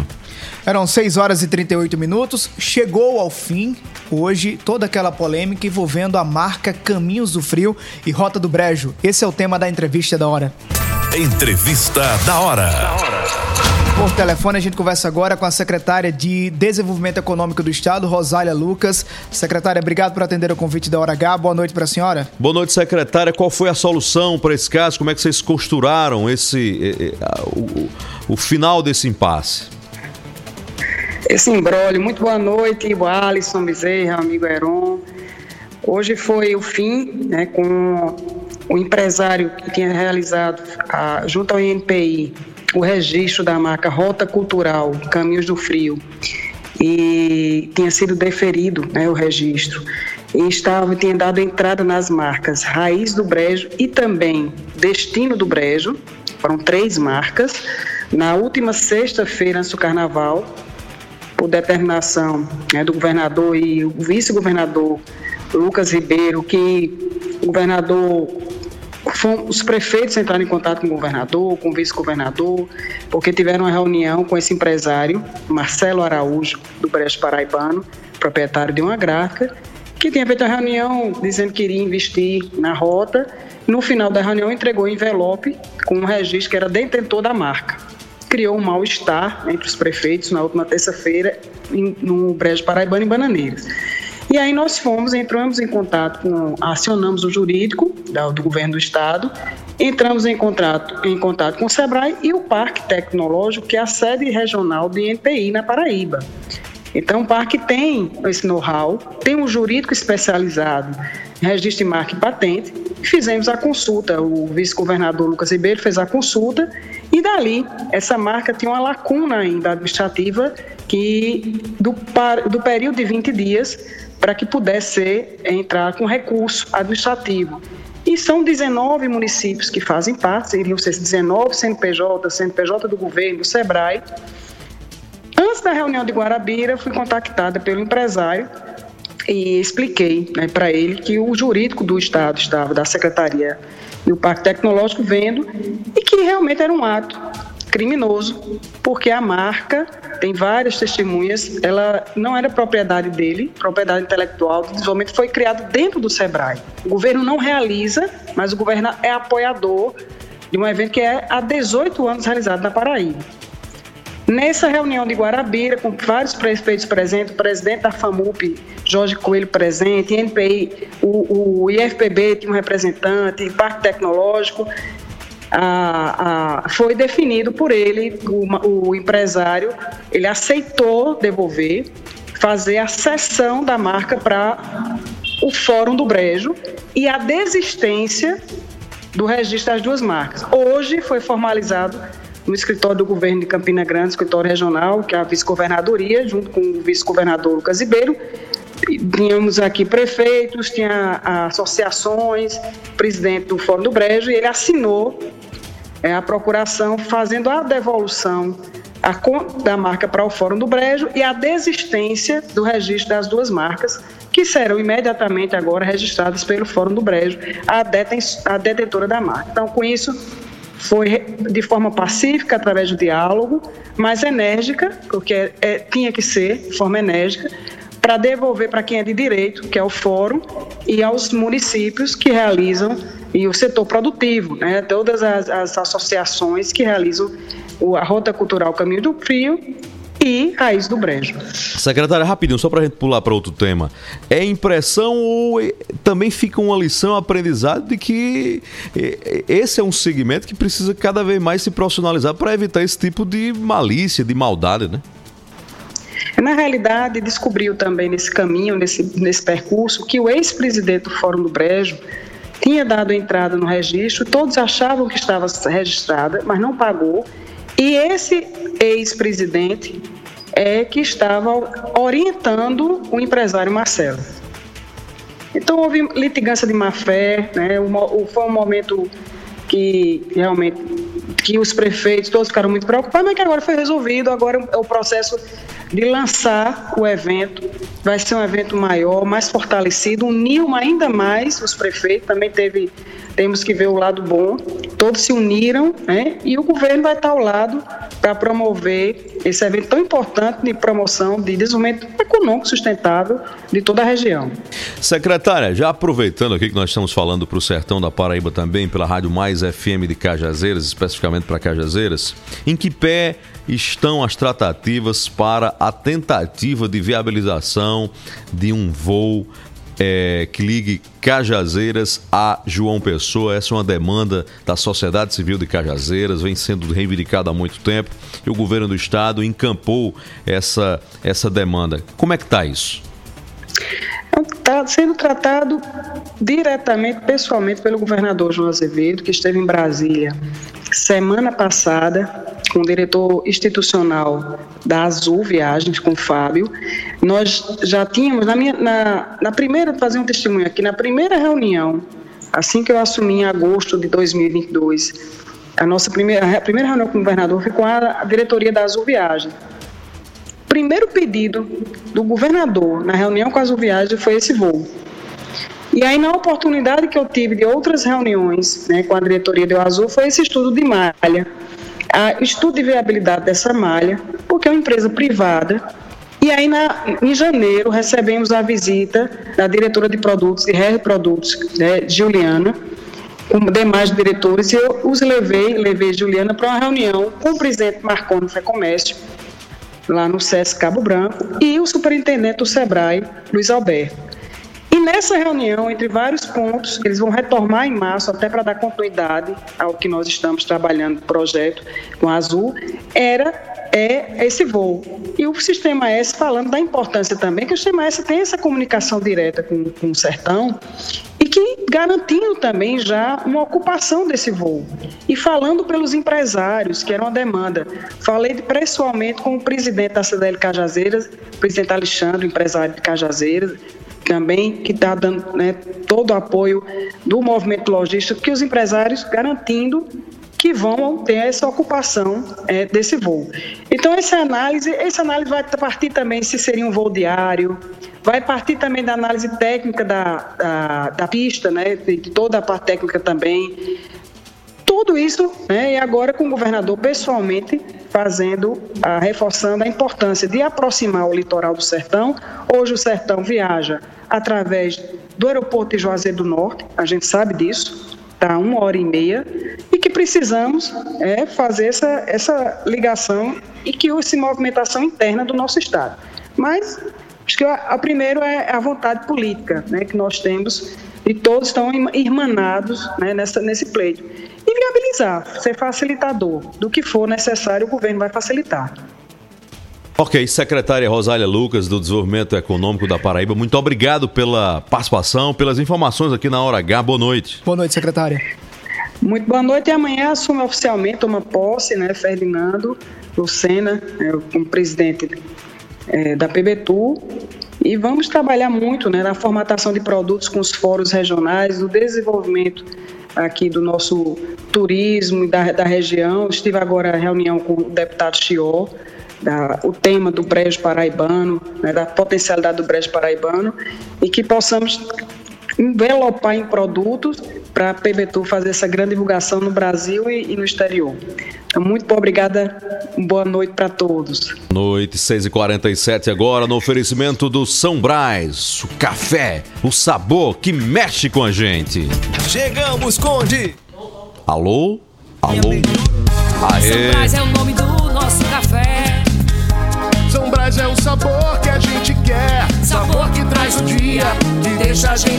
S3: Eram 6 horas e 38 minutos. Chegou ao fim, hoje, toda aquela polêmica envolvendo a marca Caminhos do Frio e Rota do Brejo. Esse é o tema da entrevista da hora.
S1: Entrevista da hora.
S3: Por telefone, a gente conversa agora com a secretária de Desenvolvimento Econômico do Estado, Rosália Lucas. Secretária, obrigado por atender o convite da Hora H. Boa noite para a senhora.
S2: Boa noite, secretária. Qual foi a solução para esse caso? Como é que vocês costuraram esse eh, eh, o, o- o final desse impasse?
S18: Esse embrólio, muito boa noite, o Alisson Bezerra, amigo Heron. Hoje foi o fim, né, com o empresário que tinha realizado, a, junto ao INPI, o registro da marca Rota Cultural Caminhos do Frio e tinha sido deferido né, o registro. E estava tinha dado entrada nas marcas Raiz do Brejo e também Destino do Brejo foram três marcas. Na última sexta-feira antes do Carnaval por determinação né, do governador e o vice-governador Lucas Ribeiro que o governador os prefeitos entraram em contato com o governador, com o vice-governador, porque tiveram uma reunião com esse empresário, Marcelo Araújo, do Brejo Paraibano, proprietário de uma gráfica, que tinha feito a reunião dizendo que iria investir na rota. No final da reunião, entregou um envelope com um registro que era detentor da marca. Criou um mal-estar entre os prefeitos na última terça-feira no Brejo Paraibano, em Bananeiras. E aí nós fomos, entramos em contato com, acionamos o jurídico do governo do estado, entramos em contato, em contato com o SEBRAE e o Parque Tecnológico, que é a sede regional do INPI na Paraíba. Então, o parque tem esse know-how, tem um jurídico especializado registro de marca e patente, fizemos a consulta. O vice-governador Lucas Ribeiro fez a consulta, e dali, essa marca tinha uma lacuna ainda administrativa que, do, do período de 20 dias, para que pudesse entrar com recurso administrativo. E são 19 municípios que fazem parte, iriam ser 19 CNPJ, CNPJ do governo, SEBRAE. Antes da reunião de Guarabira, fui contactada pelo empresário e expliquei né, para ele que o jurídico do Estado estava, da Secretaria e o Parque Tecnológico, vendo e que realmente era um ato criminoso, porque a marca tem várias testemunhas, ela não era propriedade dele, propriedade intelectual, o desenvolvimento foi criado dentro do SEBRAE. O governo não realiza, mas o governo é apoiador de um evento que é há 18 anos realizado na Paraíba. Nessa reunião de Guarabira, com vários prefeitos presentes, o presidente da FAMUP, Jorge Coelho presente, NPI, o, o IFPB tinha um representante, Parque Tecnológico, a, a, foi definido por ele, o, o empresário, ele aceitou devolver, fazer a cessão da marca para o Fórum do Brejo e a desistência do registro das duas marcas. Hoje foi formalizado no escritório do governo de Campina Grande, escritório regional, que é a vice-governadoria, junto com o vice-governador Lucas Ribeiro. Tínhamos aqui prefeitos, tinha associações, presidente do Fórum do Brejo, e ele assinou é, a procuração fazendo a devolução a, da marca para o Fórum do Brejo e a desistência do registro das duas marcas, que serão imediatamente agora registradas pelo Fórum do Brejo, a, deten a detentora da marca. Então, com isso, foi de forma pacífica, através do diálogo, mas enérgica, porque é, tinha que ser de forma enérgica, para devolver para quem é de direito, que é o fórum, e aos municípios que realizam, e o setor produtivo, né, todas as, as associações que realizam a Rota Cultural Caminho do Frio e Raiz do Brejo.
S2: Secretária, rapidinho, só para a gente pular para outro tema. É impressão ou também fica uma lição, um aprendizado de que esse é um segmento que precisa cada vez mais se profissionalizar para evitar esse tipo de malícia, de maldade, né?
S18: Na realidade, descobriu também nesse caminho, nesse, nesse percurso, que o ex-presidente do Fórum do Brejo tinha dado entrada no registro, todos achavam que estava registrada, mas não pagou. E esse ex-presidente é que estava orientando o empresário Marcelo. Então houve litigância de má fé, né? foi um momento que realmente que os prefeitos todos ficaram muito preocupados, mas que agora foi resolvido. Agora é o processo de lançar o evento vai ser um evento maior, mais fortalecido, uniu ainda mais os prefeitos. Também teve, temos que ver o lado bom. Todos se uniram, né? E o governo vai estar ao lado para promover esse evento tão importante de promoção de desenvolvimento econômico sustentável de toda a região.
S2: Secretária, já aproveitando aqui que nós estamos falando para o sertão da Paraíba também, pela Rádio Mais FM de Cajazeiras, especificamente para Cajazeiras, em que pé estão as tratativas para a tentativa de viabilização de um voo é, que ligue Cajazeiras a João Pessoa. Essa é uma demanda da sociedade civil de Cajazeiras, vem sendo reivindicada há muito tempo e o governo do estado encampou essa, essa demanda. Como é que está isso?
S18: Está sendo tratado diretamente, pessoalmente, pelo governador João Azevedo, que esteve em Brasília semana passada com o diretor institucional da Azul Viagens, com o Fábio. Nós já tínhamos, na, minha, na, na primeira, fazer um testemunho aqui, na primeira reunião, assim que eu assumi em agosto de 2022, a nossa primeira, a primeira reunião com o governador foi com a diretoria da Azul Viagens primeiro pedido do governador na reunião com a Azul Viagem foi esse voo. E aí, na oportunidade que eu tive de outras reuniões né, com a diretoria do Azul, foi esse estudo de malha, a estudo de viabilidade dessa malha, porque é uma empresa privada. E aí, na, em janeiro, recebemos a visita da diretora de produtos, de RR Produtos, né, Juliana, com demais diretores, e eu os levei, levei Juliana para uma reunião com o presidente Marconi Comércio, lá no SESC Cabo Branco, e o superintendente do SEBRAE, Luiz Alberto. E nessa reunião, entre vários pontos, eles vão retomar em março, até para dar continuidade ao que nós estamos trabalhando no projeto com a Azul, era é esse voo. E o Sistema S falando da importância também, que o Sistema S tem essa comunicação direta com, com o sertão que garantindo também já uma ocupação desse voo. E falando pelos empresários, que era uma demanda. Falei pessoalmente com o presidente da CDL Cajazeiras, o presidente Alexandre, empresário de Cajazeiras, também que está dando né, todo o apoio do movimento logístico, que os empresários garantindo que vão ter essa ocupação é, desse voo. Então essa análise, essa análise vai partir também se seria um voo diário, vai partir também da análise técnica da, da, da pista, né, de toda a parte técnica também. Tudo isso, né, e agora com o governador pessoalmente fazendo, a, reforçando a importância de aproximar o litoral do sertão. Hoje o sertão viaja através do aeroporto de Juazeiro do Norte, a gente sabe disso, está uma hora e meia, e que precisamos é, fazer essa, essa ligação e que essa movimentação interna do nosso Estado. Mas acho que a, a primeiro é a vontade política né, que nós temos e todos estão irmanados né, nessa, nesse pleito e viabilizar, ser facilitador do que for necessário, o governo vai facilitar.
S2: Ok, secretária Rosália Lucas, do Desenvolvimento Econômico da Paraíba, muito obrigado pela participação, pelas informações aqui na Hora H. Boa noite.
S3: Boa noite, secretária.
S18: Muito boa noite. E amanhã assume oficialmente uma posse, né, Ferdinando Lucena, é, como presidente é, da PBTU. E vamos trabalhar muito né, na formatação de produtos com os fóruns regionais, no desenvolvimento aqui do nosso turismo da, da região. Estive agora em reunião com o deputado Chior, da, o tema do brejo paraibano, né, da potencialidade do brejo paraibano, e que possamos envelopar em produtos para a PBTU fazer essa grande divulgação no Brasil e, e no exterior. Então, muito obrigada, boa noite para todos.
S2: Noite, 6h47 agora, no oferecimento do São Brás, o café, o sabor que mexe com a gente.
S15: Chegamos, Conde!
S2: Alô? Alô?
S19: São
S2: Aê!
S19: Brás é o nome do nosso café.
S13: São Brás é o sabor que a gente quer. Sabor que traz o dia, que deixa a gente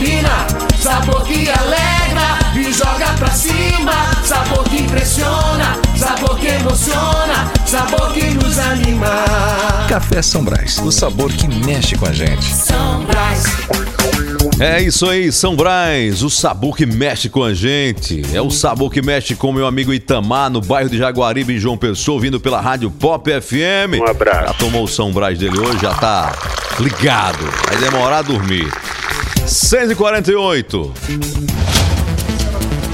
S13: combina, sabor que alegra e joga pra cima. Sabor que impressiona, sabor que emociona, sabor que nos anima.
S14: Café São Brás, o sabor que mexe com a gente.
S13: São Brás.
S2: É isso aí, São Brás, o sabor que mexe com a gente. É o sabor que mexe com meu amigo Itamar, no bairro de Jaguaribe, em João Pessoa, ouvindo pela Rádio Pop FM.
S20: Um abraço.
S2: Já tomou o São Brás dele hoje, já tá ligado. Vai demorar a dormir. 6h48.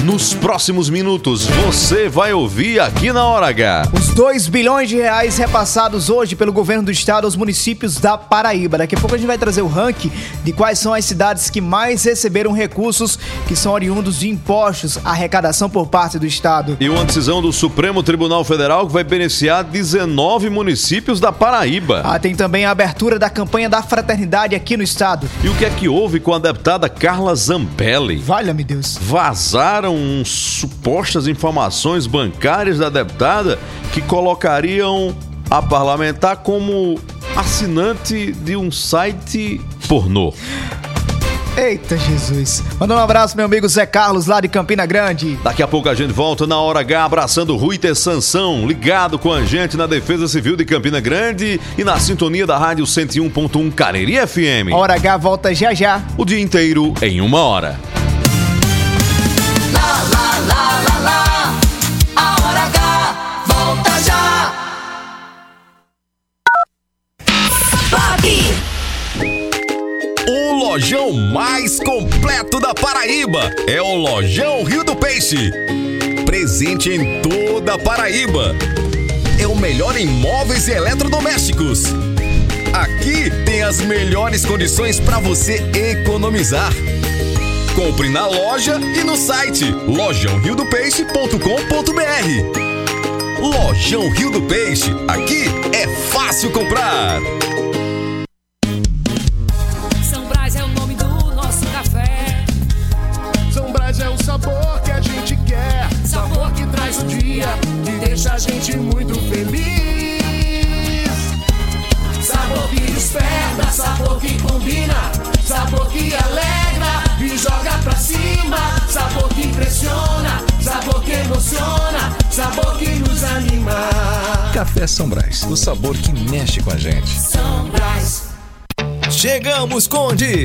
S2: Nos próximos minutos, você vai ouvir aqui na Hora H.
S3: Os 2 bilhões de reais repassados hoje pelo governo do estado aos municípios da Paraíba. Daqui a pouco a gente vai trazer o ranking de quais são as cidades que mais receberam recursos que são oriundos de impostos, arrecadação por parte do estado.
S2: E uma decisão do Supremo Tribunal Federal que vai beneficiar 19 municípios da Paraíba.
S3: Ah, tem também a abertura da campanha da fraternidade aqui no estado.
S2: E o que é que houve com a deputada Carla Zambelli?
S3: Valha-me Deus.
S2: Vazaram supostas informações bancárias da deputada que colocariam a parlamentar como assinante de um site pornô.
S3: Eita Jesus. Mandando um abraço, meu amigo Zé Carlos, lá de Campina Grande.
S2: Daqui a pouco a gente volta na hora H abraçando Rui Ter Sansão, ligado com a gente na Defesa Civil de Campina Grande e na sintonia da Rádio 101.1 Cariri FM.
S3: Hora H volta já já.
S2: O dia inteiro em uma hora.
S12: Lojão mais completo da Paraíba é o Lojão Rio do Peixe. Presente em toda a Paraíba. É o melhor em móveis e eletrodomésticos. Aqui tem as melhores condições para você economizar. Compre na loja e no site lojãoriodopeixe.com.br. Lojão Rio do Peixe, aqui é fácil comprar.
S21: Café
S22: São Brás, o sabor que
S23: mexe com a gente.
S22: São Brás.
S15: Chegamos, Conde!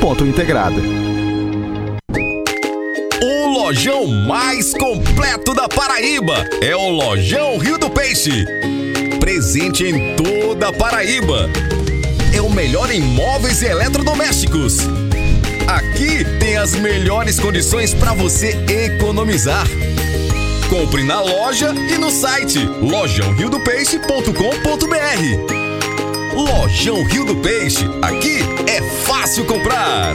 S16: múltipla.integrada.
S12: O lojão mais completo da Paraíba é o Lojão Rio do Peixe. Presente em toda a Paraíba. É o melhor em móveis e eletrodomésticos. Aqui tem as melhores condições para você economizar. Compre na loja e no site lojãoriodopeixe.com.br. Lojão Rio do Peixe, aqui é fácil comprar.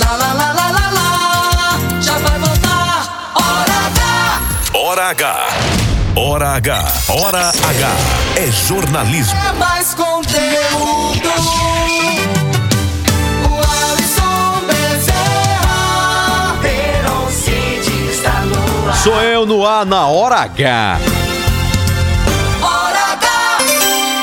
S4: Lá, lá, lá, lá, lá, lá. Já vai voltar. Hora H.
S12: Hora H. Hora H. Hora H. É jornalismo.
S4: É mais conteúdo. O Alisson Bezerra. Verão City está no ar.
S2: Sou eu no ar na hora H.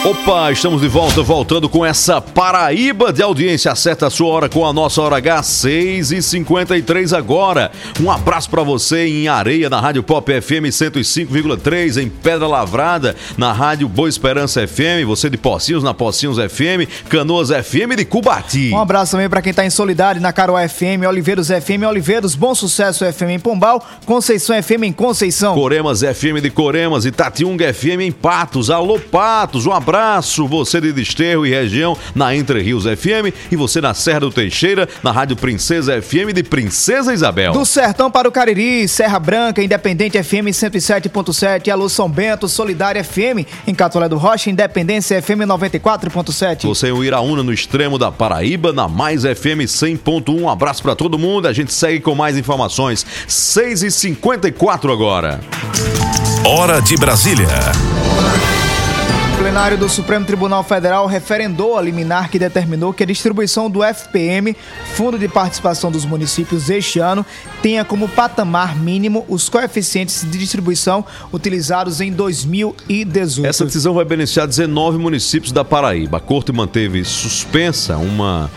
S2: Opa, estamos de volta, voltando com essa Paraíba de audiência. Acerta a sua hora com a nossa hora H, 6 e 53 agora. Um abraço para você em Areia, na Rádio Pop FM 105,3, em Pedra Lavrada, na Rádio Boa Esperança FM, você de Pocinhos, na Pocinhos FM, Canoas FM de Cubati.
S3: Um abraço também pra quem tá em Solidade, na Caroá FM, Oliveiros FM, Oliveiros, Bom Sucesso FM em Pombal, Conceição FM em Conceição.
S2: Coremas FM de Coremas e Tatiunga FM em Patos. Alô, Patos, um abraço. Você de Desterro e região na Entre Rios FM e você na Serra do Teixeira, na Rádio Princesa FM de Princesa Isabel.
S3: Do Sertão para o Cariri, Serra Branca, Independente FM 107.7, Alô São Bento, Solidária FM, em Catolé do Rocha, Independência FM 94.7.
S2: Você em Iraúna, no extremo da Paraíba, na Mais FM 100.1. Um abraço pra todo mundo. A gente segue com mais informações. 6h54 agora.
S12: Hora de Brasília.
S3: Plenário do Supremo Tribunal Federal referendou a liminar que determinou que a distribuição do FPM, Fundo de Participação dos Municípios, este ano, tenha como patamar mínimo os coeficientes de distribuição utilizados em 2018.
S2: Essa decisão vai beneficiar 19 municípios da Paraíba. A corte manteve suspensa uma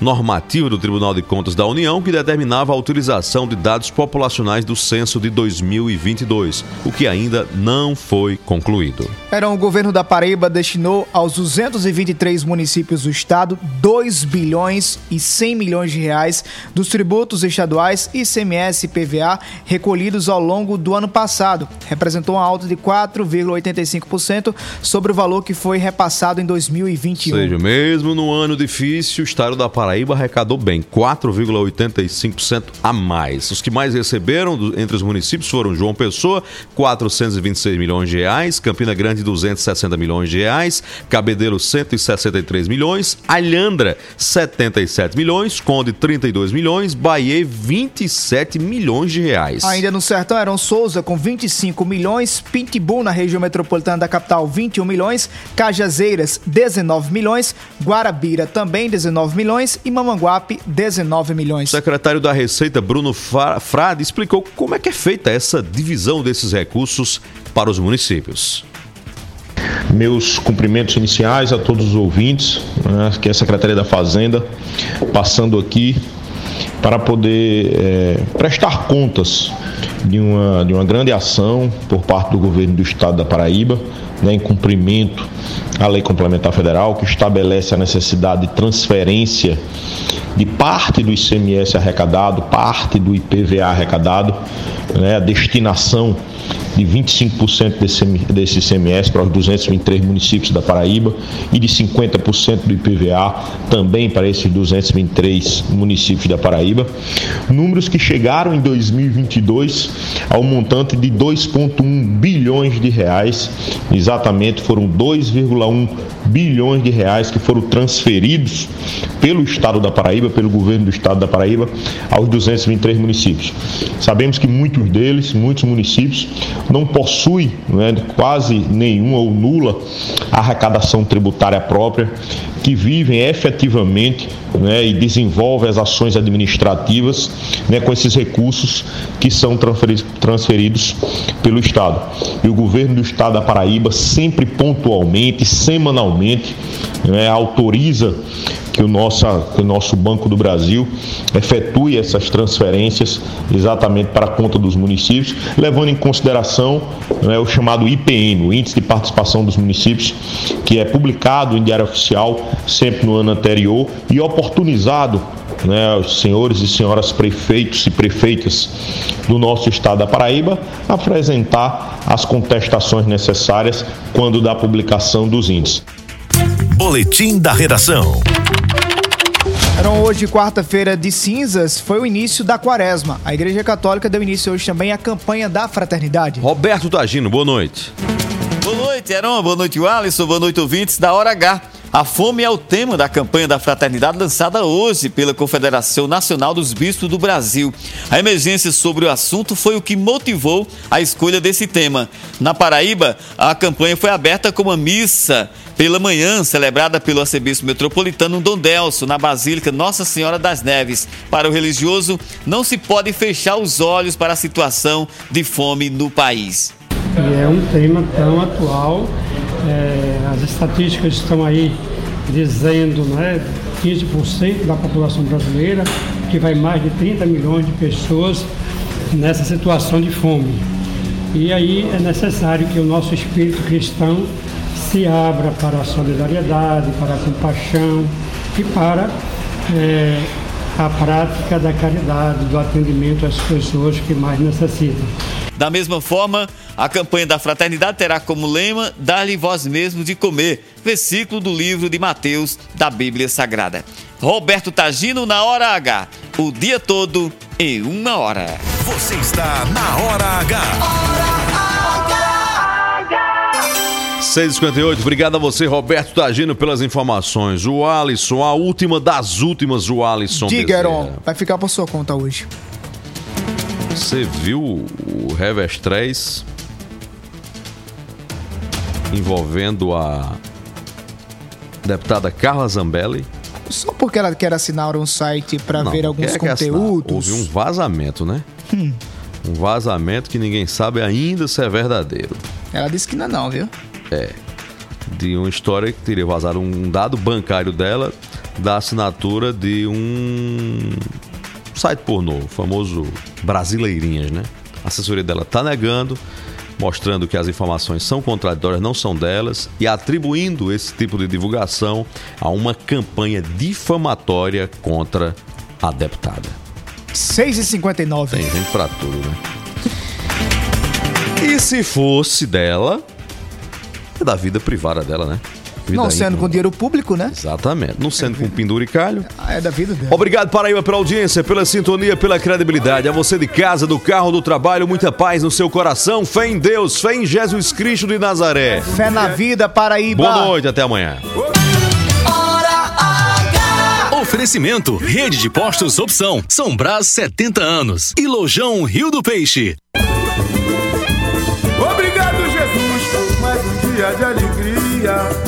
S2: normativa do Tribunal de Contas da União que determinava a utilização de dados populacionais do censo de 2022, o que ainda não foi concluído.
S3: Era o governo da Paraíba destinou aos 223 municípios do estado 2 bilhões e 100 milhões de reais dos tributos estaduais ICMS e PVA recolhidos ao longo do ano passado. Representou uma alta de 4,85% sobre o valor que foi repassado em 2021.
S2: Ou seja, mesmo no ano difícil, o estado da Paraíba arrecadou bem, 4,85% a mais. Os que mais receberam entre os municípios foram João Pessoa, 426 milhões de reais, Campina Grande, 260 milhões de reais, Cabedelo, 163 milhões, Alhandra, 77 milhões, Conde, 32 milhões, Bahia, 27 milhões de reais.
S3: Ainda no Sertão eram Souza com 25 milhões, Pitbull na região metropolitana da capital 21 milhões, Cajazeiras 19 milhões, Guarabira também 19 milhões e Mamanguape 19 milhões.
S2: O secretário da Receita, Bruno Fra- Frade, explicou como é que é feita essa divisão desses recursos para os municípios.
S20: Meus cumprimentos iniciais a todos os ouvintes, né, que é a Secretaria da Fazenda, passando aqui para poder eh, prestar contas de uma, de uma grande ação por parte do governo do estado da Paraíba, né, em cumprimento à Lei Complementar Federal, que estabelece a necessidade de transferência de parte do ICMS arrecadado, parte do IPVA arrecadado, né, a destinação de 25% desse, desse ICMS para os 223 municípios da Paraíba e de 50% do IPVA também para esses 223 municípios da Paraíba. Números que chegaram em 2022 ao montante de 2,1 bilhões de reais. Exatamente foram 2,1 bilhões de reais que foram transferidos pelo Estado da Paraíba, pelo governo do Estado da Paraíba, aos 223 municípios. Sabemos que muitos deles, muitos municípios, não possuem né, quase nenhuma ou nula arrecadação tributária própria, que vivem efetivamente né, e desenvolvem as ações administrativas né, com esses recursos que são transferi- transferidos pelo Estado. E o governo do Estado da Paraíba, sempre pontualmente, semanalmente, né, autoriza que o, nossa, que o nosso Banco do Brasil efetue essas transferências exatamente para a conta dos municípios, levando em consideração né, o chamado IPM, o Índice de Participação dos Municípios, que é publicado em Diário Oficial sempre no ano anterior e oportunizado né, os senhores e senhoras prefeitos e prefeitas do nosso estado da Paraíba a apresentar as contestações necessárias quando da publicação dos índices.
S1: Boletim da redação.
S3: Eram hoje, quarta-feira de cinzas, foi o início da quaresma. A Igreja Católica deu início hoje também à campanha da fraternidade.
S2: Roberto Tagino, boa noite.
S24: Boa noite, Heron. Boa noite, Alisson. Boa noite, ouvintes da Hora H. A fome é o tema da campanha da fraternidade lançada hoje pela Confederação Nacional dos Bispos do Brasil. A emergência sobre o assunto foi o que motivou a escolha desse tema. Na Paraíba, a campanha foi aberta com uma missa pela manhã, celebrada pelo arcebispo metropolitano Dom Delso, na Basílica Nossa Senhora das Neves. Para o religioso, não se pode fechar os olhos para a situação de fome no país.
S25: E é um tema tão atual. É, as estatísticas estão aí dizendo, né, 15% da população brasileira, que vai mais de 30 milhões de pessoas nessa situação de fome. E aí é necessário que o nosso espírito cristão se abra para a solidariedade, para a compaixão e para é, a prática da caridade, do atendimento às pessoas que mais necessitam.
S24: Da mesma forma, a campanha da fraternidade terá como lema Dar-lhe vós mesmo de comer, versículo do livro de Mateus da Bíblia Sagrada. Roberto Tagino na Hora H, o dia todo em uma hora.
S1: Você está na Hora H.
S2: 6h58, obrigado a você, Roberto Tagino, pelas informações. O Alisson, a última das últimas, o Alisson.
S3: Diga. Heron, vai ficar por sua conta hoje.
S2: Você viu o 3? envolvendo a deputada Carla Zambelli.
S3: Só porque ela quer assinar um site para ver alguns conteúdos.
S2: Houve um vazamento, né?
S3: Hum,
S2: Um vazamento que ninguém sabe ainda se é verdadeiro.
S3: ela disse que não, é não, viu?
S2: É. De uma história que teria vazado um dado bancário dela da assinatura de um site pornô, o famoso Brasileirinhas, né? A assessoria dela tá negando, mostrando que as informações são contraditórias, não são delas, e atribuindo esse tipo de divulgação a uma campanha difamatória contra a deputada.
S3: 6h59.
S2: Tem gente pra tudo, né? E se fosse dela, é da vida privada dela, né? Vida
S3: Não sendo
S2: íntima.
S3: com dinheiro público, né?
S2: Exatamente. Não sendo com penduricalho.
S3: Ah, É da vida dela.
S2: Obrigado, Paraíba, pela audiência, pela sintonia, pela credibilidade. A você de casa, do carro, do trabalho, muita paz no seu coração. Fé em Deus, fé em Jesus Cristo de Nazaré.
S3: Fé na vida, Paraíba.
S2: Boa noite, até amanhã.
S12: Oferecimento Rede de Postos Opção. São Brás 70 anos. E Lojão Rio do Peixe.
S22: Obrigado, Jesus, por mais um dia de alegria.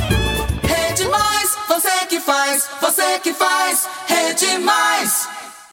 S4: que faz, você que faz, rede mais.